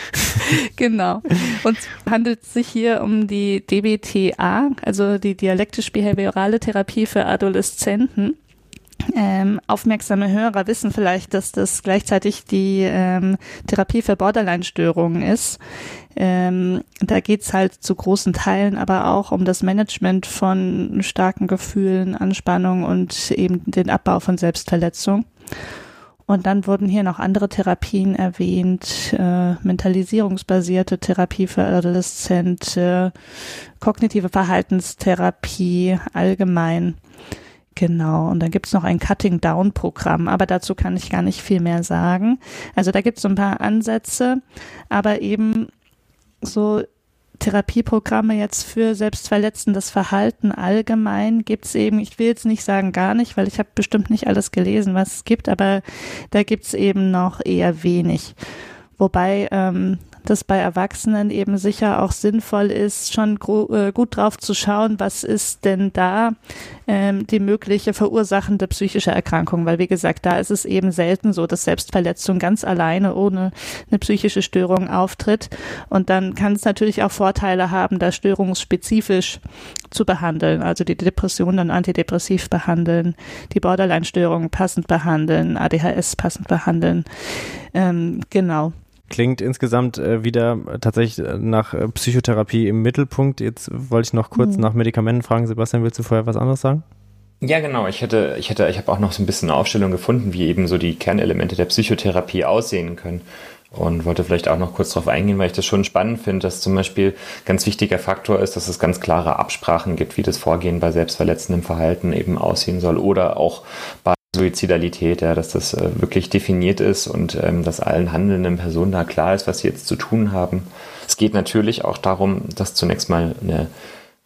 Genau. Und es handelt sich hier um die DBTA, also die dialektisch-behaviorale Therapie für Adoleszenten. Ähm, aufmerksame Hörer wissen vielleicht, dass das gleichzeitig die ähm, Therapie für Borderline-Störungen ist. Ähm, da geht's halt zu großen Teilen aber auch um das Management von starken Gefühlen, Anspannung und eben den Abbau von Selbstverletzung. Und dann wurden hier noch andere Therapien erwähnt, äh, mentalisierungsbasierte Therapie für Adoleszente, kognitive Verhaltenstherapie allgemein. Genau, und dann gibt's noch ein Cutting-Down-Programm, aber dazu kann ich gar nicht viel mehr sagen. Also da gibt's so ein paar Ansätze, aber eben so Therapieprogramme jetzt für selbstverletzendes Verhalten allgemein gibt's eben, ich will jetzt nicht sagen gar nicht, weil ich habe bestimmt nicht alles gelesen, was es gibt, aber da gibt's eben noch eher wenig. Wobei ähm, das bei Erwachsenen eben sicher auch sinnvoll ist, schon äh, gut drauf zu schauen, was ist denn da ähm, die mögliche verursachende psychische Erkrankung, weil wie gesagt, da ist es eben selten so, dass Selbstverletzung ganz alleine ohne eine psychische Störung auftritt. Und dann kann es natürlich auch Vorteile haben, da störungsspezifisch zu behandeln, also die Depression dann antidepressiv behandeln, die Borderline-Störungen passend behandeln, ADHS passend behandeln, ähm, genau klingt insgesamt äh, wieder tatsächlich äh, nach äh, Psychotherapie im Mittelpunkt. Jetzt wollte ich noch kurz mhm. nach Medikamenten fragen. Sebastian, willst du vorher was anderes sagen? Ja, genau. Ich hätte, ich hätte, ich habe auch noch so ein bisschen eine Aufstellung gefunden, wie eben so die Kernelemente der Psychotherapie aussehen können. und wollte vielleicht auch noch kurz darauf eingehen, weil ich das schon spannend finde, dass zum Beispiel ganz wichtiger Faktor ist, dass es ganz klare Absprachen gibt, wie das Vorgehen bei selbstverletzendem Verhalten eben aussehen soll oder auch bei Suizidalität, ja, dass das äh, wirklich definiert ist und ähm, dass allen handelnden Personen da klar ist, was sie jetzt zu tun haben. Es geht natürlich auch darum, dass zunächst mal eine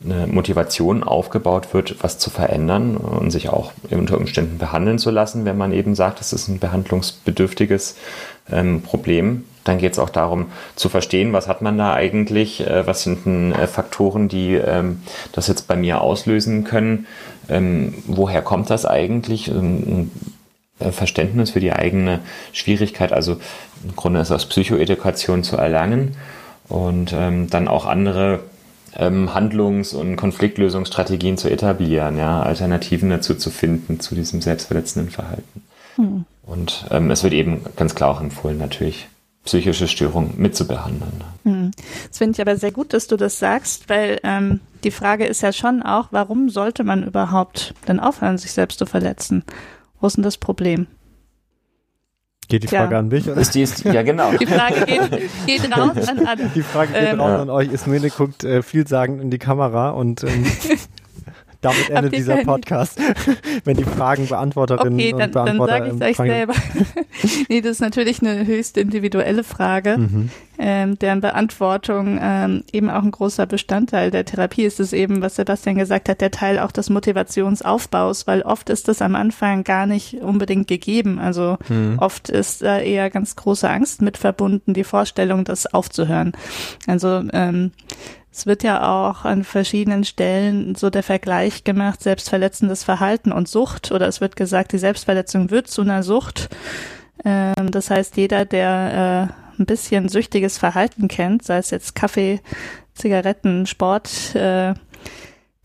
eine Motivation aufgebaut wird, was zu verändern und sich auch unter Umständen behandeln zu lassen, wenn man eben sagt, es ist ein behandlungsbedürftiges ähm, Problem. Dann geht es auch darum zu verstehen, was hat man da eigentlich, äh, was sind denn äh, Faktoren, die ähm, das jetzt bei mir auslösen können, ähm, woher kommt das eigentlich, ein äh, Verständnis für die eigene Schwierigkeit, also im Grunde ist das Psychoedukation zu erlangen und ähm, dann auch andere ähm, Handlungs- und Konfliktlösungsstrategien zu etablieren, ja, Alternativen dazu zu finden, zu diesem selbstverletzenden Verhalten. Hm. Und ähm, es wird eben ganz klar auch empfohlen, natürlich psychische Störungen mitzubehandeln. Hm. Das finde ich aber sehr gut, dass du das sagst, weil ähm, die Frage ist ja schon auch, warum sollte man überhaupt denn aufhören, sich selbst zu verletzen? Wo ist denn das Problem? Geht die Frage ja. an mich? Oder? Ist die, ist, ja, genau. Die Frage geht, geht raus an alle. Die Frage geht ähm, raus an euch. Ismene guckt äh, vielsagend in die Kamera und ähm, damit endet dieser Podcast, wenn die Fragen Beantworterinnen okay, dann, und Beantworter dann sage ich es euch selber. nee, das ist natürlich eine höchst individuelle Frage, mhm. ähm, deren Beantwortung ähm, eben auch ein großer Bestandteil der Therapie ist. Es eben, was Sebastian gesagt hat, der Teil auch des Motivationsaufbaus, weil oft ist das am Anfang gar nicht unbedingt gegeben. Also mhm. oft ist da eher ganz große Angst mit verbunden, die Vorstellung, das aufzuhören. Also ähm, es wird ja auch an verschiedenen Stellen so der Vergleich gemacht, selbstverletzendes Verhalten und Sucht. Oder es wird gesagt, die Selbstverletzung wird zu einer Sucht. Ähm, das heißt, jeder, der äh, ein bisschen süchtiges Verhalten kennt, sei es jetzt Kaffee, Zigaretten, Sport, äh,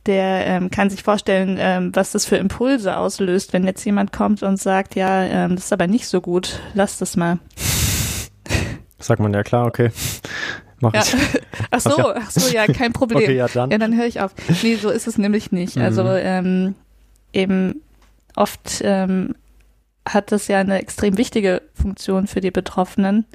der ähm, kann sich vorstellen, ähm, was das für Impulse auslöst, wenn jetzt jemand kommt und sagt, ja, ähm, das ist aber nicht so gut, lass das mal. Sagt man ja klar, okay. Mach ja. Ach so, ach so, ja, kein Problem. Okay, ja, dann. Ja, dann höre ich auf. Nee, so ist es nämlich nicht. Mhm. Also ähm, eben oft ähm, hat das ja eine extrem wichtige Funktion für die Betroffenen.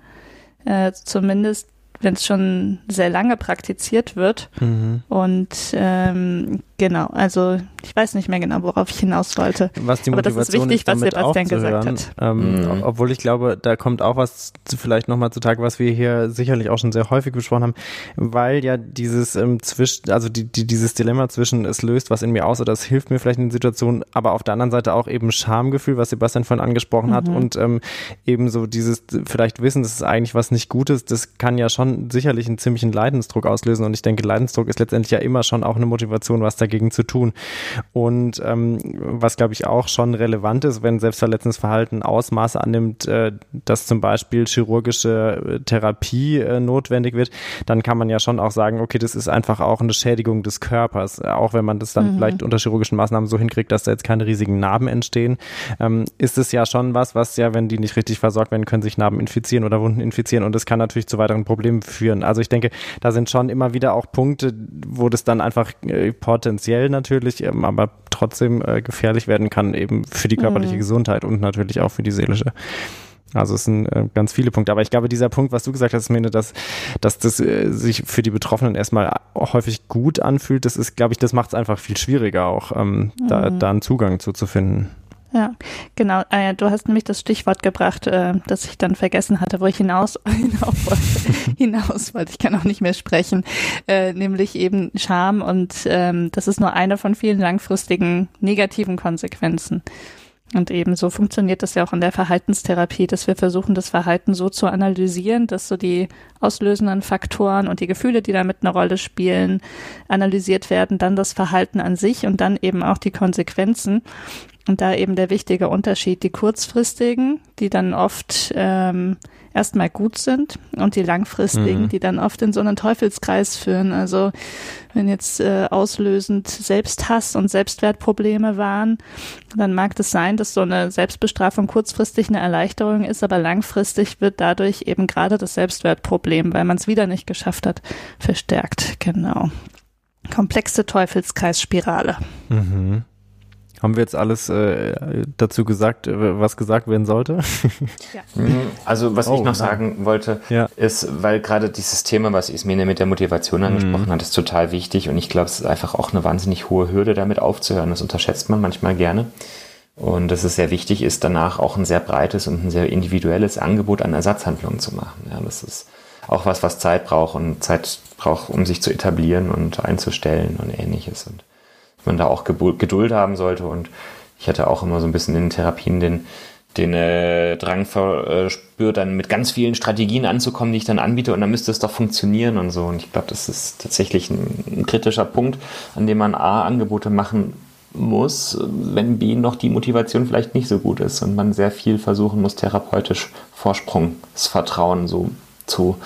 Äh, zumindest wenn es schon sehr lange praktiziert wird. Mhm. Und ähm, genau, also ich weiß nicht mehr genau, worauf ich hinaus wollte. Was die Motivation Aber das ist wichtig, ist, was Sebastian gesagt hat. Ähm, mhm. Obwohl ich glaube, da kommt auch was vielleicht nochmal zutage, was wir hier sicherlich auch schon sehr häufig besprochen haben, weil ja dieses ähm, zwischen, also die, die, dieses Dilemma zwischen es löst was in mir aus oder es hilft mir vielleicht in Situationen, aber auf der anderen Seite auch eben Schamgefühl, was Sebastian vorhin angesprochen mhm. hat und ähm, eben so dieses vielleicht Wissen, das ist eigentlich was nicht Gutes, das kann ja schon sicherlich einen ziemlichen Leidensdruck auslösen und ich denke, Leidensdruck ist letztendlich ja immer schon auch eine Motivation, was dagegen zu tun. Und ähm, was, glaube ich, auch schon relevant ist, wenn selbstverletzendes Verhalten Ausmaße annimmt, äh, dass zum Beispiel chirurgische äh, Therapie äh, notwendig wird, dann kann man ja schon auch sagen, okay, das ist einfach auch eine Schädigung des Körpers, auch wenn man das dann mhm. vielleicht unter chirurgischen Maßnahmen so hinkriegt, dass da jetzt keine riesigen Narben entstehen, ähm, ist es ja schon was, was ja, wenn die nicht richtig versorgt werden, können sich Narben infizieren oder Wunden infizieren und das kann natürlich zu weiteren Problemen führen. Also ich denke, da sind schon immer wieder auch Punkte, wo das dann einfach äh, potenziell natürlich, ähm, aber trotzdem äh, gefährlich werden kann, eben für die körperliche mhm. Gesundheit und natürlich auch für die seelische. Also es sind äh, ganz viele Punkte. Aber ich glaube, dieser Punkt, was du gesagt hast, Mene, dass, dass das äh, sich für die Betroffenen erstmal häufig gut anfühlt, das ist, glaube ich, das macht es einfach viel schwieriger auch, ähm, mhm. da, da einen Zugang zu, zu finden. Ja, genau. Äh, du hast nämlich das Stichwort gebracht, äh, das ich dann vergessen hatte, wo ich hinaus, hinaus, wollte, hinaus wollte. Ich kann auch nicht mehr sprechen. Äh, nämlich eben Scham und ähm, das ist nur eine von vielen langfristigen negativen Konsequenzen. Und eben so funktioniert das ja auch in der Verhaltenstherapie, dass wir versuchen, das Verhalten so zu analysieren, dass so die auslösenden Faktoren und die Gefühle, die damit eine Rolle spielen, analysiert werden, dann das Verhalten an sich und dann eben auch die Konsequenzen. Und da eben der wichtige Unterschied, die kurzfristigen, die dann oft ähm, erstmal gut sind und die langfristigen, mhm. die dann oft in so einen Teufelskreis führen. Also wenn jetzt äh, auslösend Selbsthass und Selbstwertprobleme waren, dann mag es sein, dass so eine Selbstbestrafung kurzfristig eine Erleichterung ist, aber langfristig wird dadurch eben gerade das Selbstwertproblem, weil man es wieder nicht geschafft hat, verstärkt. Genau. Komplexe Teufelskreisspirale. Mhm. Haben wir jetzt alles äh, dazu gesagt, äh, was gesagt werden sollte? Ja. Mhm. Also was oh, ich noch nein. sagen wollte, ja. ist, weil gerade dieses Thema, was Ismene mit der Motivation mhm. angesprochen mhm. hat, ist total wichtig und ich glaube, es ist einfach auch eine wahnsinnig hohe Hürde, damit aufzuhören. Das unterschätzt man manchmal gerne. Und dass es sehr wichtig ist, danach auch ein sehr breites und ein sehr individuelles Angebot an Ersatzhandlungen zu machen. Ja, das ist auch was, was Zeit braucht und Zeit braucht, um sich zu etablieren und einzustellen und ähnliches. Und man da auch Geduld haben sollte. Und ich hatte auch immer so ein bisschen in den Therapien den, den äh, Drang verspürt, dann mit ganz vielen Strategien anzukommen, die ich dann anbiete und dann müsste es doch funktionieren und so. Und ich glaube, das ist tatsächlich ein, ein, kritischer Punkt, an dem man A, Angebote machen muss, wenn B, noch die Motivation vielleicht nicht so gut ist und man sehr viel versuchen muss, therapeutisch Vorsprungsvertrauen so zu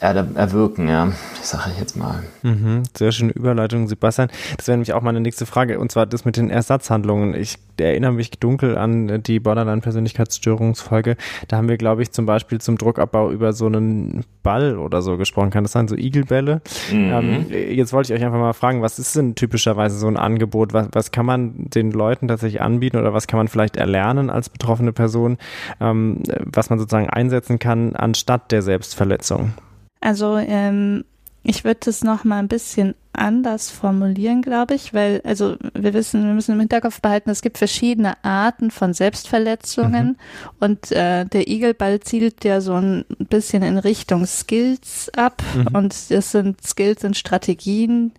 erwirken, ja, sage ich jetzt mal. Mhm, sehr schöne Überleitung, Sebastian. Das wäre nämlich auch meine nächste Frage, und zwar das mit den Ersatzhandlungen. Ich erinnere mich dunkel an die Borderline-Persönlichkeitsstörungsfolge. Da haben wir, glaube ich, zum Beispiel zum Druckabbau über so einen Ball oder so gesprochen. Kann das sein, so Igelbälle? Mhm. Ähm, jetzt wollte ich euch einfach mal fragen, was ist denn typischerweise so ein Angebot? Was, was kann man den Leuten tatsächlich anbieten oder was kann man vielleicht erlernen als betroffene Person, ähm, was man sozusagen einsetzen kann anstatt der Selbstverletzung? Also ähm, ich würde das noch mal ein bisschen anders formulieren, glaube ich, weil also wir wissen, wir müssen im Hinterkopf behalten, es gibt verschiedene Arten von Selbstverletzungen mhm. und äh, der Igelball zielt ja so ein bisschen in Richtung Skills ab mhm. und das sind Skills und Strategien,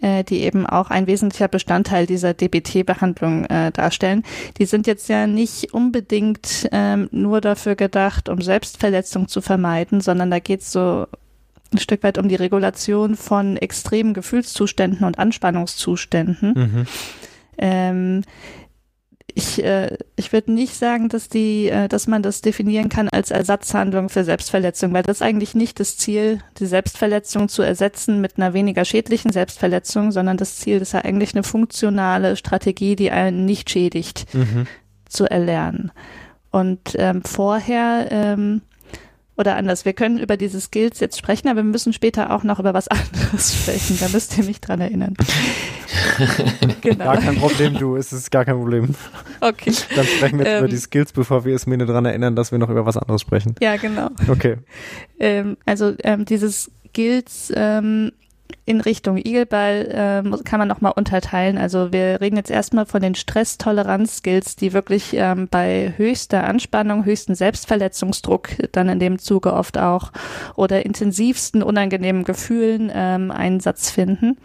äh, die eben auch ein wesentlicher Bestandteil dieser DBT-Behandlung äh, darstellen. Die sind jetzt ja nicht unbedingt ähm, nur dafür gedacht, um Selbstverletzung zu vermeiden, sondern da geht es so ein Stück weit um die Regulation von extremen Gefühlszuständen und Anspannungszuständen. Mhm. Ähm, ich, äh, ich würde nicht sagen, dass die, äh, dass man das definieren kann als Ersatzhandlung für Selbstverletzung, weil das ist eigentlich nicht das Ziel, die Selbstverletzung zu ersetzen mit einer weniger schädlichen Selbstverletzung, sondern das Ziel ist ja eigentlich eine funktionale Strategie, die einen nicht schädigt, mhm. zu erlernen. Und ähm, vorher ähm, oder anders, wir können über diese Skills jetzt sprechen, aber wir müssen später auch noch über was anderes sprechen. Da müsst ihr mich dran erinnern. genau. Gar kein Problem, du, es ist gar kein Problem. Okay. Dann sprechen wir jetzt ähm, über die Skills, bevor wir es mir daran erinnern, dass wir noch über was anderes sprechen. Ja, genau. Okay. Ähm, also ähm, dieses Skills ähm, in Richtung Igelball äh, kann man nochmal unterteilen. Also wir reden jetzt erstmal von den Stresstoleranz-Skills, die wirklich ähm, bei höchster Anspannung, höchsten Selbstverletzungsdruck dann in dem Zuge oft auch oder intensivsten unangenehmen Gefühlen ähm, Einsatz finden.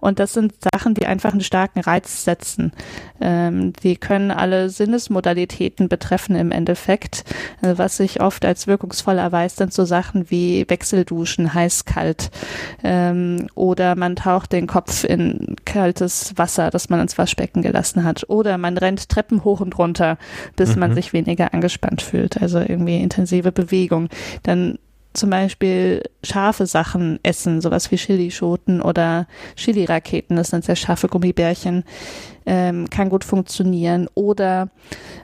Und das sind Sachen, die einfach einen starken Reiz setzen. Ähm, die können alle Sinnesmodalitäten betreffen im Endeffekt. Also was sich oft als wirkungsvoll erweist, sind so Sachen wie Wechselduschen, heiß-kalt. Ähm, oder man taucht den Kopf in kaltes Wasser, das man ins Waschbecken gelassen hat, oder man rennt Treppen hoch und runter, bis mhm. man sich weniger angespannt fühlt, also irgendwie intensive Bewegung. Dann zum Beispiel scharfe Sachen essen, sowas wie Chilischoten oder Chili-Raketen, das sind sehr scharfe Gummibärchen, ähm, kann gut funktionieren. Oder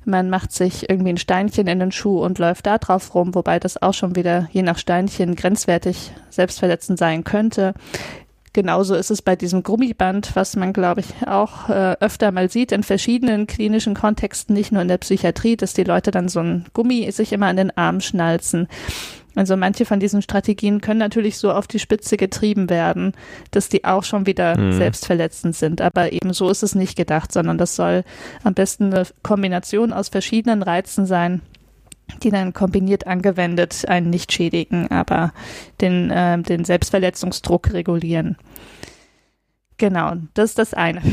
man macht sich irgendwie ein Steinchen in den Schuh und läuft da drauf rum, wobei das auch schon wieder je nach Steinchen grenzwertig selbstverletzend sein könnte. Genauso ist es bei diesem Gummiband, was man, glaube ich, auch äh, öfter mal sieht in verschiedenen klinischen Kontexten, nicht nur in der Psychiatrie, dass die Leute dann so ein Gummi sich immer an den Arm schnalzen. Also manche von diesen Strategien können natürlich so auf die Spitze getrieben werden, dass die auch schon wieder mhm. selbstverletzend sind. Aber eben so ist es nicht gedacht, sondern das soll am besten eine Kombination aus verschiedenen Reizen sein, die dann kombiniert angewendet einen nicht schädigen, aber den, äh, den Selbstverletzungsdruck regulieren. Genau, das ist das eine.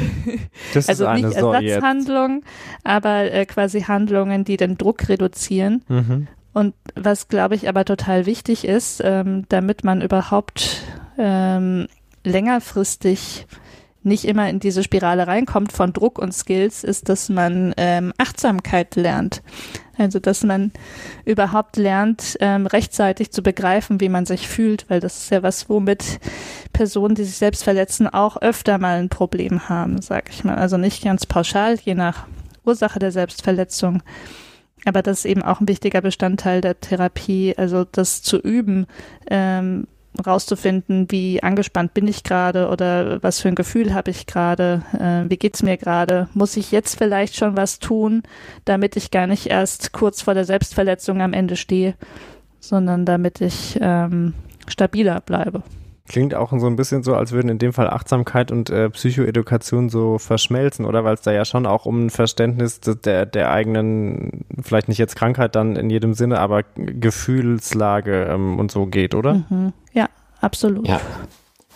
Das also eine. nicht Ersatzhandlungen, so, aber äh, quasi Handlungen, die den Druck reduzieren. Mhm. Und was, glaube ich, aber total wichtig ist, ähm, damit man überhaupt ähm, längerfristig nicht immer in diese Spirale reinkommt von Druck und Skills, ist, dass man ähm, Achtsamkeit lernt. Also, dass man überhaupt lernt, ähm, rechtzeitig zu begreifen, wie man sich fühlt, weil das ist ja was, womit Personen, die sich selbst verletzen, auch öfter mal ein Problem haben, sag ich mal. Also nicht ganz pauschal, je nach Ursache der Selbstverletzung. Aber das ist eben auch ein wichtiger Bestandteil der Therapie, also das zu üben, ähm, rauszufinden, wie angespannt bin ich gerade oder was für ein Gefühl habe ich gerade, äh, wie geht's mir gerade, muss ich jetzt vielleicht schon was tun, damit ich gar nicht erst kurz vor der Selbstverletzung am Ende stehe, sondern damit ich ähm, stabiler bleibe. Klingt auch so ein bisschen so, als würden in dem Fall Achtsamkeit und äh, Psychoedukation so verschmelzen, oder? Weil es da ja schon auch um ein Verständnis der, der eigenen, vielleicht nicht jetzt Krankheit dann in jedem Sinne, aber Gefühlslage ähm, und so geht, oder? Mhm. Ja, absolut. Ja,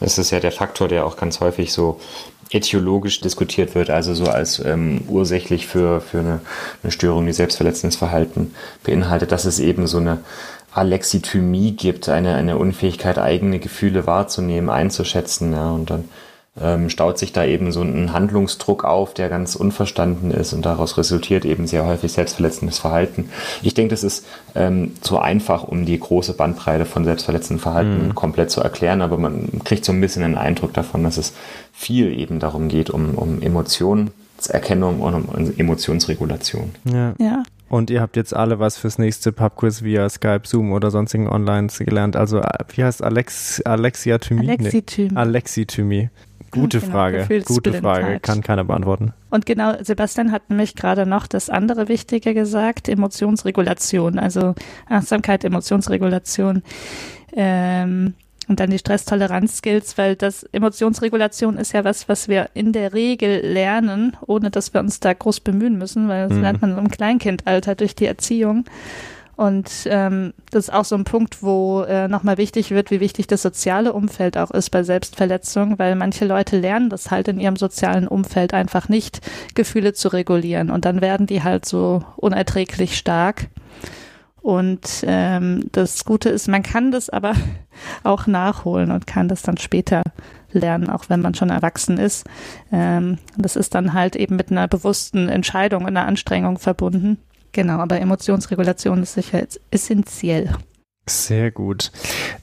das ist ja der Faktor, der auch ganz häufig so etiologisch diskutiert wird, also so als ähm, ursächlich für, für eine, eine Störung, die selbstverletzendes Verhalten beinhaltet, dass es eben so eine Alexithymie gibt, eine, eine Unfähigkeit, eigene Gefühle wahrzunehmen, einzuschätzen. Ja, und dann ähm, staut sich da eben so ein Handlungsdruck auf, der ganz unverstanden ist und daraus resultiert eben sehr häufig selbstverletzendes Verhalten. Ich denke, das ist ähm, zu einfach, um die große Bandbreite von selbstverletzendem Verhalten mhm. komplett zu erklären, aber man kriegt so ein bisschen einen Eindruck davon, dass es viel eben darum geht, um, um Emotionserkennung und um Emotionsregulation. Ja. ja. Und ihr habt jetzt alle was fürs nächste Pubquiz via Skype, Zoom oder sonstigen Online gelernt. Also, wie heißt Alex, Alexiathymie? Alexithymie. Nee. Alexithymie. Gute genau, Frage, gute Frage, kann keiner beantworten. Und genau, Sebastian hat nämlich gerade noch das andere Wichtige gesagt, Emotionsregulation, also Achtsamkeit, Emotionsregulation. Ähm, und dann die Stresstoleranz-Skills, weil das Emotionsregulation ist ja was, was wir in der Regel lernen, ohne dass wir uns da groß bemühen müssen, weil das mhm. lernt man im Kleinkindalter durch die Erziehung. Und ähm, das ist auch so ein Punkt, wo äh, nochmal wichtig wird, wie wichtig das soziale Umfeld auch ist bei Selbstverletzung, weil manche Leute lernen das halt in ihrem sozialen Umfeld einfach nicht, Gefühle zu regulieren. Und dann werden die halt so unerträglich stark. Und ähm, das Gute ist, man kann das aber auch nachholen und kann das dann später lernen, auch wenn man schon erwachsen ist. Ähm, das ist dann halt eben mit einer bewussten Entscheidung und einer Anstrengung verbunden. Genau, aber Emotionsregulation ist sicher essentiell. Sehr gut.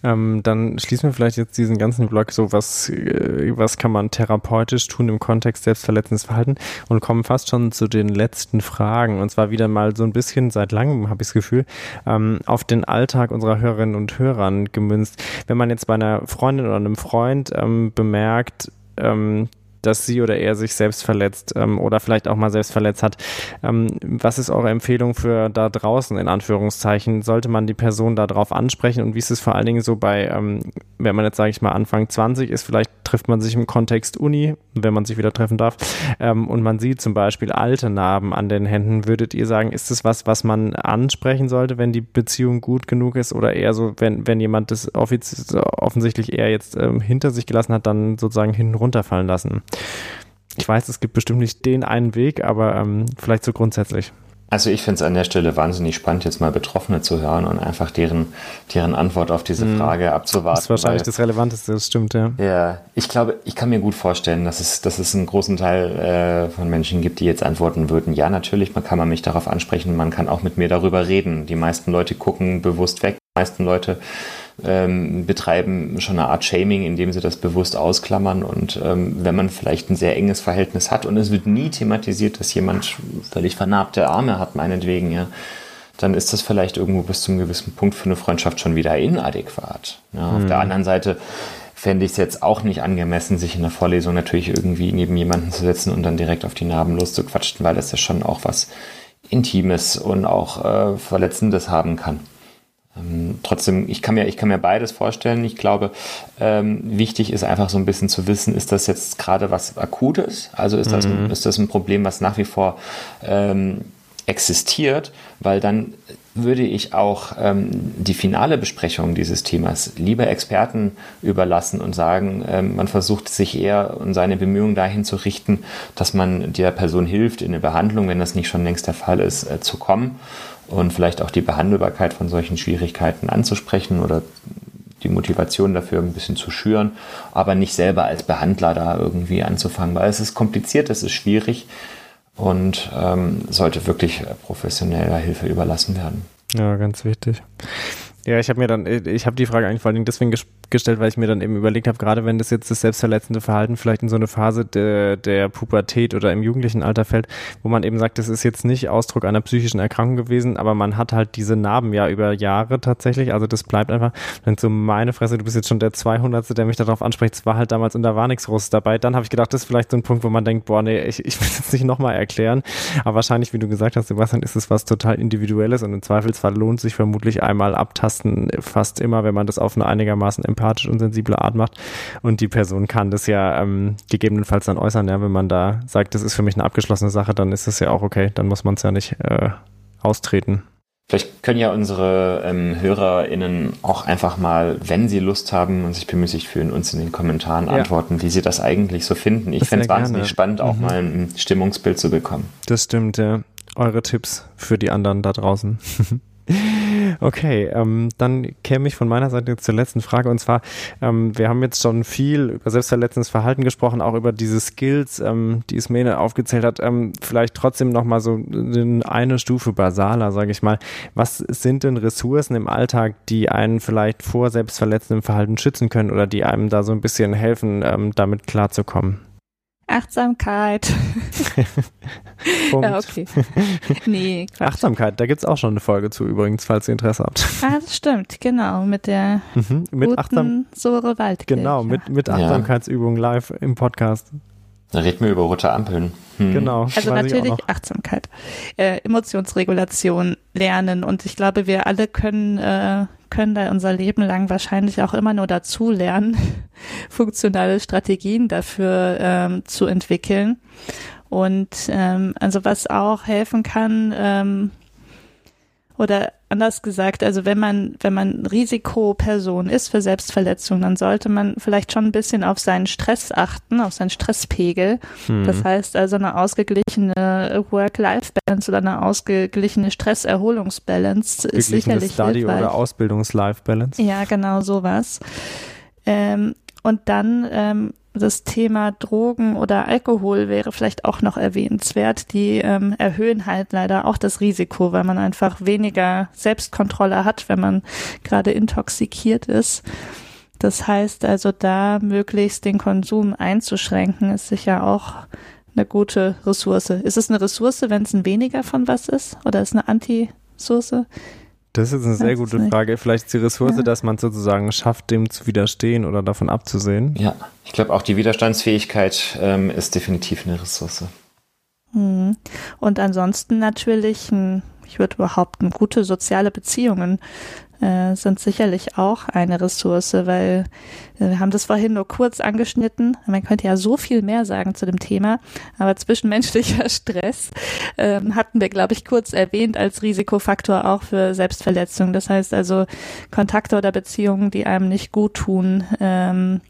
Ähm, dann schließen wir vielleicht jetzt diesen ganzen Blog so, was, äh, was kann man therapeutisch tun im Kontext selbstverletzendes Verhalten und kommen fast schon zu den letzten Fragen. Und zwar wieder mal so ein bisschen seit langem, habe ich das Gefühl, ähm, auf den Alltag unserer Hörerinnen und Hörern gemünzt. Wenn man jetzt bei einer Freundin oder einem Freund ähm, bemerkt, ähm, dass sie oder er sich selbst verletzt ähm, oder vielleicht auch mal selbst verletzt hat. Ähm, was ist eure Empfehlung für da draußen in Anführungszeichen? Sollte man die Person da drauf ansprechen und wie ist es vor allen Dingen so bei, ähm, wenn man jetzt sage ich mal Anfang 20 ist, vielleicht trifft man sich im Kontext Uni, wenn man sich wieder treffen darf, ähm, und man sieht zum Beispiel alte Narben an den Händen. Würdet ihr sagen, ist das was, was man ansprechen sollte, wenn die Beziehung gut genug ist oder eher so, wenn, wenn jemand das offensichtlich eher jetzt ähm, hinter sich gelassen hat, dann sozusagen hinten runterfallen lassen? Ich weiß, es gibt bestimmt nicht den einen Weg, aber ähm, vielleicht so grundsätzlich. Also ich finde es an der Stelle wahnsinnig spannend, jetzt mal Betroffene zu hören und einfach deren, deren Antwort auf diese mhm. Frage abzuwarten. Das ist wahrscheinlich weil, das Relevanteste, das stimmt, ja. Ja, ich glaube, ich kann mir gut vorstellen, dass es, dass es einen großen Teil äh, von Menschen gibt, die jetzt antworten würden, ja, natürlich, man kann man mich darauf ansprechen, man kann auch mit mir darüber reden. Die meisten Leute gucken bewusst weg, die meisten Leute ähm, betreiben schon eine Art Shaming, indem sie das bewusst ausklammern. Und ähm, wenn man vielleicht ein sehr enges Verhältnis hat und es wird nie thematisiert, dass jemand völlig vernarbte Arme hat, meinetwegen, ja, dann ist das vielleicht irgendwo bis zum gewissen Punkt für eine Freundschaft schon wieder inadäquat. Ja, mhm. Auf der mhm. anderen Seite fände ich es jetzt auch nicht angemessen, sich in der Vorlesung natürlich irgendwie neben jemanden zu setzen und dann direkt auf die Narben loszuquatschen, weil das ja schon auch was Intimes und auch äh, Verletzendes haben kann. Ähm, trotzdem, ich kann, mir, ich kann mir beides vorstellen. Ich glaube, ähm, wichtig ist einfach so ein bisschen zu wissen, ist das jetzt gerade was Akutes? Also ist, das, mhm. ist das ein Problem, was nach wie vor ähm, existiert? Weil dann würde ich auch ähm, die finale Besprechung dieses Themas lieber Experten überlassen und sagen, ähm, man versucht sich eher und seine Bemühungen dahin zu richten, dass man der Person hilft, in eine Behandlung, wenn das nicht schon längst der Fall ist, äh, zu kommen und vielleicht auch die Behandelbarkeit von solchen Schwierigkeiten anzusprechen oder die Motivation dafür ein bisschen zu schüren, aber nicht selber als Behandler da irgendwie anzufangen, weil es ist kompliziert, es ist schwierig und ähm, sollte wirklich professioneller Hilfe überlassen werden. Ja, ganz wichtig. Ja, ich habe mir dann, ich habe die Frage eigentlich vor allen Dingen deswegen gestellt, weil ich mir dann eben überlegt habe, gerade wenn das jetzt das selbstverletzende Verhalten vielleicht in so eine Phase de, der Pubertät oder im jugendlichen Alter fällt, wo man eben sagt, das ist jetzt nicht Ausdruck einer psychischen Erkrankung gewesen, aber man hat halt diese Narben ja über Jahre tatsächlich, also das bleibt einfach, wenn so meine Fresse, du bist jetzt schon der 200. der mich darauf anspricht, es war halt damals und da war nichts Großes dabei, dann habe ich gedacht, das ist vielleicht so ein Punkt, wo man denkt, boah, nee, ich, ich will es nicht nochmal erklären, aber wahrscheinlich, wie du gesagt hast, Sebastian, ist es was total Individuelles und im Zweifelsfall lohnt sich vermutlich einmal abtasten, fast immer, wenn man das auf eine einigermaßen empathisch und sensible Art macht und die Person kann das ja ähm, gegebenenfalls dann äußern, ja, wenn man da sagt, das ist für mich eine abgeschlossene Sache, dann ist es ja auch okay, dann muss man es ja nicht äh, austreten. Vielleicht können ja unsere ähm, HörerInnen auch einfach mal, wenn sie Lust haben und sich bemüßigt fühlen, uns in den Kommentaren ja. antworten, wie sie das eigentlich so finden. Ich fände es wahnsinnig gerne. spannend, auch mhm. mal ein Stimmungsbild zu bekommen. Das stimmt, ja. Eure Tipps für die anderen da draußen. Okay, ähm, dann käme ich von meiner Seite zur letzten Frage und zwar, ähm, wir haben jetzt schon viel über selbstverletzendes Verhalten gesprochen, auch über diese Skills, ähm, die Ismene aufgezählt hat. Ähm, vielleicht trotzdem nochmal so eine Stufe basaler, sage ich mal. Was sind denn Ressourcen im Alltag, die einen vielleicht vor selbstverletzendem Verhalten schützen können oder die einem da so ein bisschen helfen, ähm, damit klarzukommen? Achtsamkeit. ja, okay. Nee, Quatsch. Achtsamkeit, da gibt es auch schon eine Folge zu übrigens, falls ihr Interesse habt. Ah, das stimmt, genau, mit der mhm, mit guten Achtsam Sore Waldkirche. Genau, mit, mit Achtsamkeitsübungen live im Podcast. Da reden wir über rote Ampeln. Hm. Genau. Also natürlich Achtsamkeit, äh, Emotionsregulation lernen und ich glaube, wir alle können äh, können da unser Leben lang wahrscheinlich auch immer nur dazu lernen, funktionale Strategien dafür ähm, zu entwickeln. Und ähm, also was auch helfen kann, ähm, oder anders gesagt, also wenn man, wenn man Risikoperson ist für Selbstverletzung, dann sollte man vielleicht schon ein bisschen auf seinen Stress achten, auf seinen Stresspegel. Hm. Das heißt also eine ausgeglichene Work-Life-Balance oder eine ausgeglichene Stress-Erholungsbalance ist sicherlich Study hilfreich. oder Ausbildungs-Life-Balance. Ja, genau sowas. Ähm, und dann ähm, das Thema Drogen oder Alkohol wäre vielleicht auch noch erwähnenswert. Die ähm, erhöhen halt leider auch das Risiko, weil man einfach weniger Selbstkontrolle hat, wenn man gerade intoxikiert ist. Das heißt also, da möglichst den Konsum einzuschränken, ist sicher auch eine gute Ressource. Ist es eine Ressource, wenn es ein weniger von was ist? Oder ist es eine Anti-Ressource? Das ist eine sehr gute Frage. Vielleicht die Ressource, ja. dass man sozusagen schafft, dem zu widerstehen oder davon abzusehen. Ja, ich glaube auch die Widerstandsfähigkeit ähm, ist definitiv eine Ressource. Mhm. Und ansonsten natürlich, ich würde behaupten, gute soziale Beziehungen äh, sind sicherlich auch eine Ressource, weil äh, wir haben das vorhin nur kurz angeschnitten. Man könnte ja so viel mehr sagen zu dem Thema, aber zwischenmenschlicher Stress äh, hatten wir, glaube ich, kurz erwähnt als Risikofaktor auch für Selbstverletzung. Das heißt also Kontakte oder Beziehungen, die einem nicht gut tun, ähm,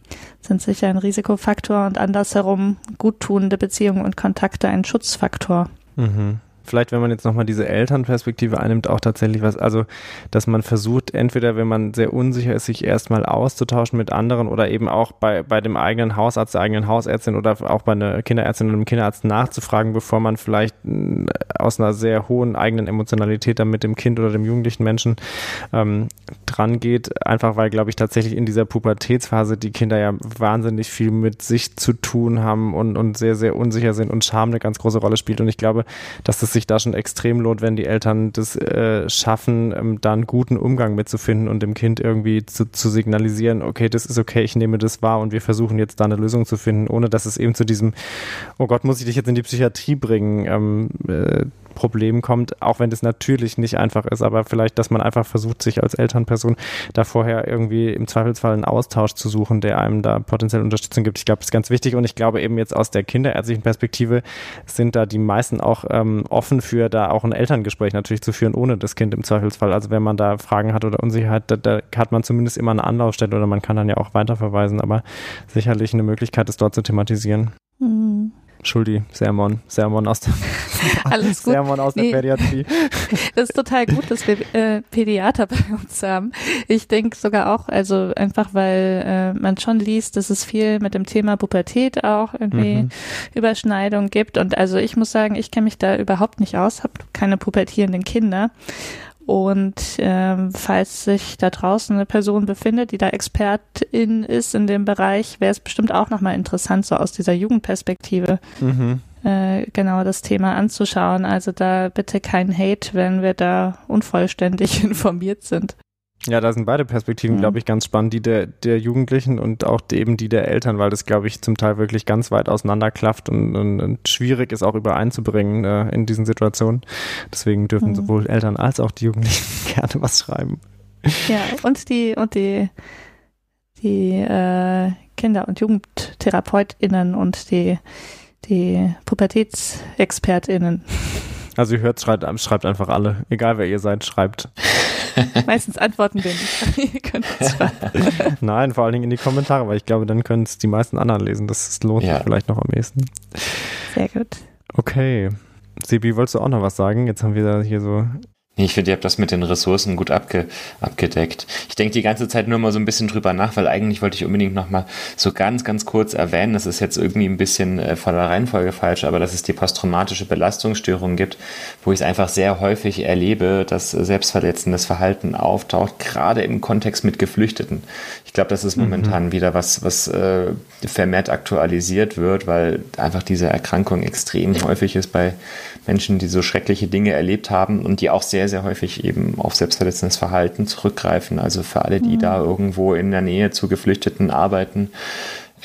sind sicher ein Risikofaktor und andersherum guttunende Beziehungen und Kontakte ein Schutzfaktor. Mhm vielleicht, wenn man jetzt nochmal diese Elternperspektive einnimmt, auch tatsächlich was, also, dass man versucht, entweder, wenn man sehr unsicher ist, sich erstmal auszutauschen mit anderen oder eben auch bei, bei dem eigenen Hausarzt, der eigenen Hausärztin oder auch bei einer Kinderärztin oder einem Kinderarzt nachzufragen, bevor man vielleicht äh, aus einer sehr hohen eigenen Emotionalität dann mit dem Kind oder dem jugendlichen Menschen ähm, dran geht. Einfach weil, glaube ich, tatsächlich in dieser Pubertätsphase die Kinder ja wahnsinnig viel mit sich zu tun haben und, und sehr, sehr unsicher sind und Scham eine ganz große Rolle spielt. Und ich glaube, dass das sich da schon extrem lohnt, wenn die Eltern das äh, schaffen, ähm, da einen guten Umgang mitzufinden und dem Kind irgendwie zu, zu signalisieren, okay, das ist okay, ich nehme das wahr und wir versuchen jetzt da eine Lösung zu finden, ohne dass es eben zu diesem, oh Gott, muss ich dich jetzt in die Psychiatrie bringen, ähm, äh, Problem kommt, auch wenn das natürlich nicht einfach ist, aber vielleicht, dass man einfach versucht, sich als Elternperson da vorher irgendwie im Zweifelsfall einen Austausch zu suchen, der einem da potenziell Unterstützung gibt. Ich glaube, das ist ganz wichtig und ich glaube eben jetzt aus der kinderärztlichen Perspektive sind da die meisten auch ähm, offen für, da auch ein Elterngespräch natürlich zu führen, ohne das Kind im Zweifelsfall. Also wenn man da Fragen hat oder Unsicherheit, da, da hat man zumindest immer eine Anlaufstelle oder man kann dann ja auch weiterverweisen, aber sicherlich eine Möglichkeit, es dort zu thematisieren. Mhm. Schuldi, Sermon, Sermon aus der, Alles gut. Sermon aus der nee. Pädiatrie. Das ist total gut, dass wir äh, Pädiater bei uns haben. Ich denke sogar auch, also einfach, weil äh, man schon liest, dass es viel mit dem Thema Pubertät auch irgendwie mhm. Überschneidung gibt. Und also ich muss sagen, ich kenne mich da überhaupt nicht aus, habe keine pubertierenden Kinder. Und ähm, falls sich da draußen eine Person befindet, die da Expertin ist in dem Bereich, wäre es bestimmt auch nochmal interessant, so aus dieser Jugendperspektive mhm. äh, genau das Thema anzuschauen. Also da bitte kein Hate, wenn wir da unvollständig informiert sind. Ja, da sind beide Perspektiven, mhm. glaube ich, ganz spannend, die der, der Jugendlichen und auch eben die der Eltern, weil das, glaube ich, zum Teil wirklich ganz weit auseinanderklafft und, und, und schwierig ist auch übereinzubringen äh, in diesen Situationen. Deswegen dürfen mhm. sowohl Eltern als auch die Jugendlichen gerne was schreiben. Ja, und die, und die, die äh, Kinder- und JugendtherapeutInnen und die, die PubertätsexpertInnen. Also ihr hört, schreibt, schreibt einfach alle. Egal wer ihr seid, schreibt. Meistens antworten wir nicht. ihr könnt Nein, vor allen Dingen in die Kommentare, weil ich glaube, dann können es die meisten anderen lesen. Das lohnt ja. sich vielleicht noch am ehesten. Sehr gut. Okay. Sebi, wolltest du auch noch was sagen? Jetzt haben wir hier so ich finde, ihr habt das mit den Ressourcen gut abge, abgedeckt. Ich denke die ganze Zeit nur mal so ein bisschen drüber nach, weil eigentlich wollte ich unbedingt noch mal so ganz, ganz kurz erwähnen, das ist jetzt irgendwie ein bisschen äh, von der Reihenfolge falsch, aber dass es die posttraumatische Belastungsstörung gibt, wo ich es einfach sehr häufig erlebe, dass selbstverletzendes Verhalten auftaucht, gerade im Kontext mit Geflüchteten. Ich glaube, das ist mhm. momentan mhm. wieder was, was äh, vermehrt aktualisiert wird, weil einfach diese Erkrankung extrem häufig ist bei Menschen, die so schreckliche Dinge erlebt haben und die auch sehr, sehr häufig eben auf selbstverletzendes Verhalten zurückgreifen. Also für alle, die mhm. da irgendwo in der Nähe zu Geflüchteten arbeiten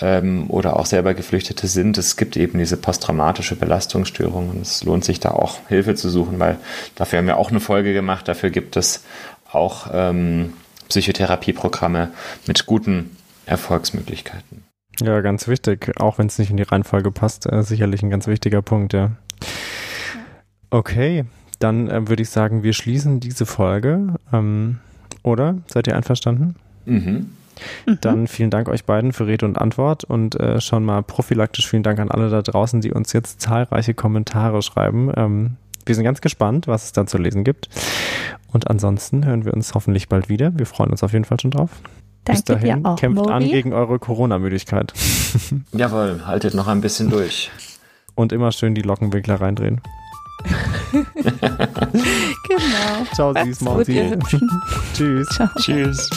ähm, oder auch selber Geflüchtete sind, es gibt eben diese posttraumatische Belastungsstörung und es lohnt sich da auch Hilfe zu suchen, weil dafür haben wir auch eine Folge gemacht. Dafür gibt es auch ähm, Psychotherapieprogramme mit guten Erfolgsmöglichkeiten. Ja, ganz wichtig, auch wenn es nicht in die Reihenfolge passt, äh, sicherlich ein ganz wichtiger Punkt, ja. Okay, dann äh, würde ich sagen, wir schließen diese Folge. Ähm, oder? Seid ihr einverstanden? Mhm. mhm. Dann vielen Dank euch beiden für Rede und Antwort und äh, schon mal prophylaktisch vielen Dank an alle da draußen, die uns jetzt zahlreiche Kommentare schreiben. Ähm, wir sind ganz gespannt, was es da zu lesen gibt. Und ansonsten hören wir uns hoffentlich bald wieder. Wir freuen uns auf jeden Fall schon drauf. Danke Bis dahin, auch, kämpft Mori. an gegen eure Corona-Müdigkeit. Jawohl, haltet noch ein bisschen durch. Und immer schön die Lockenwickler reindrehen. genau. Ciao, süß Mausi. Tschüss. Ciao. Tschüss.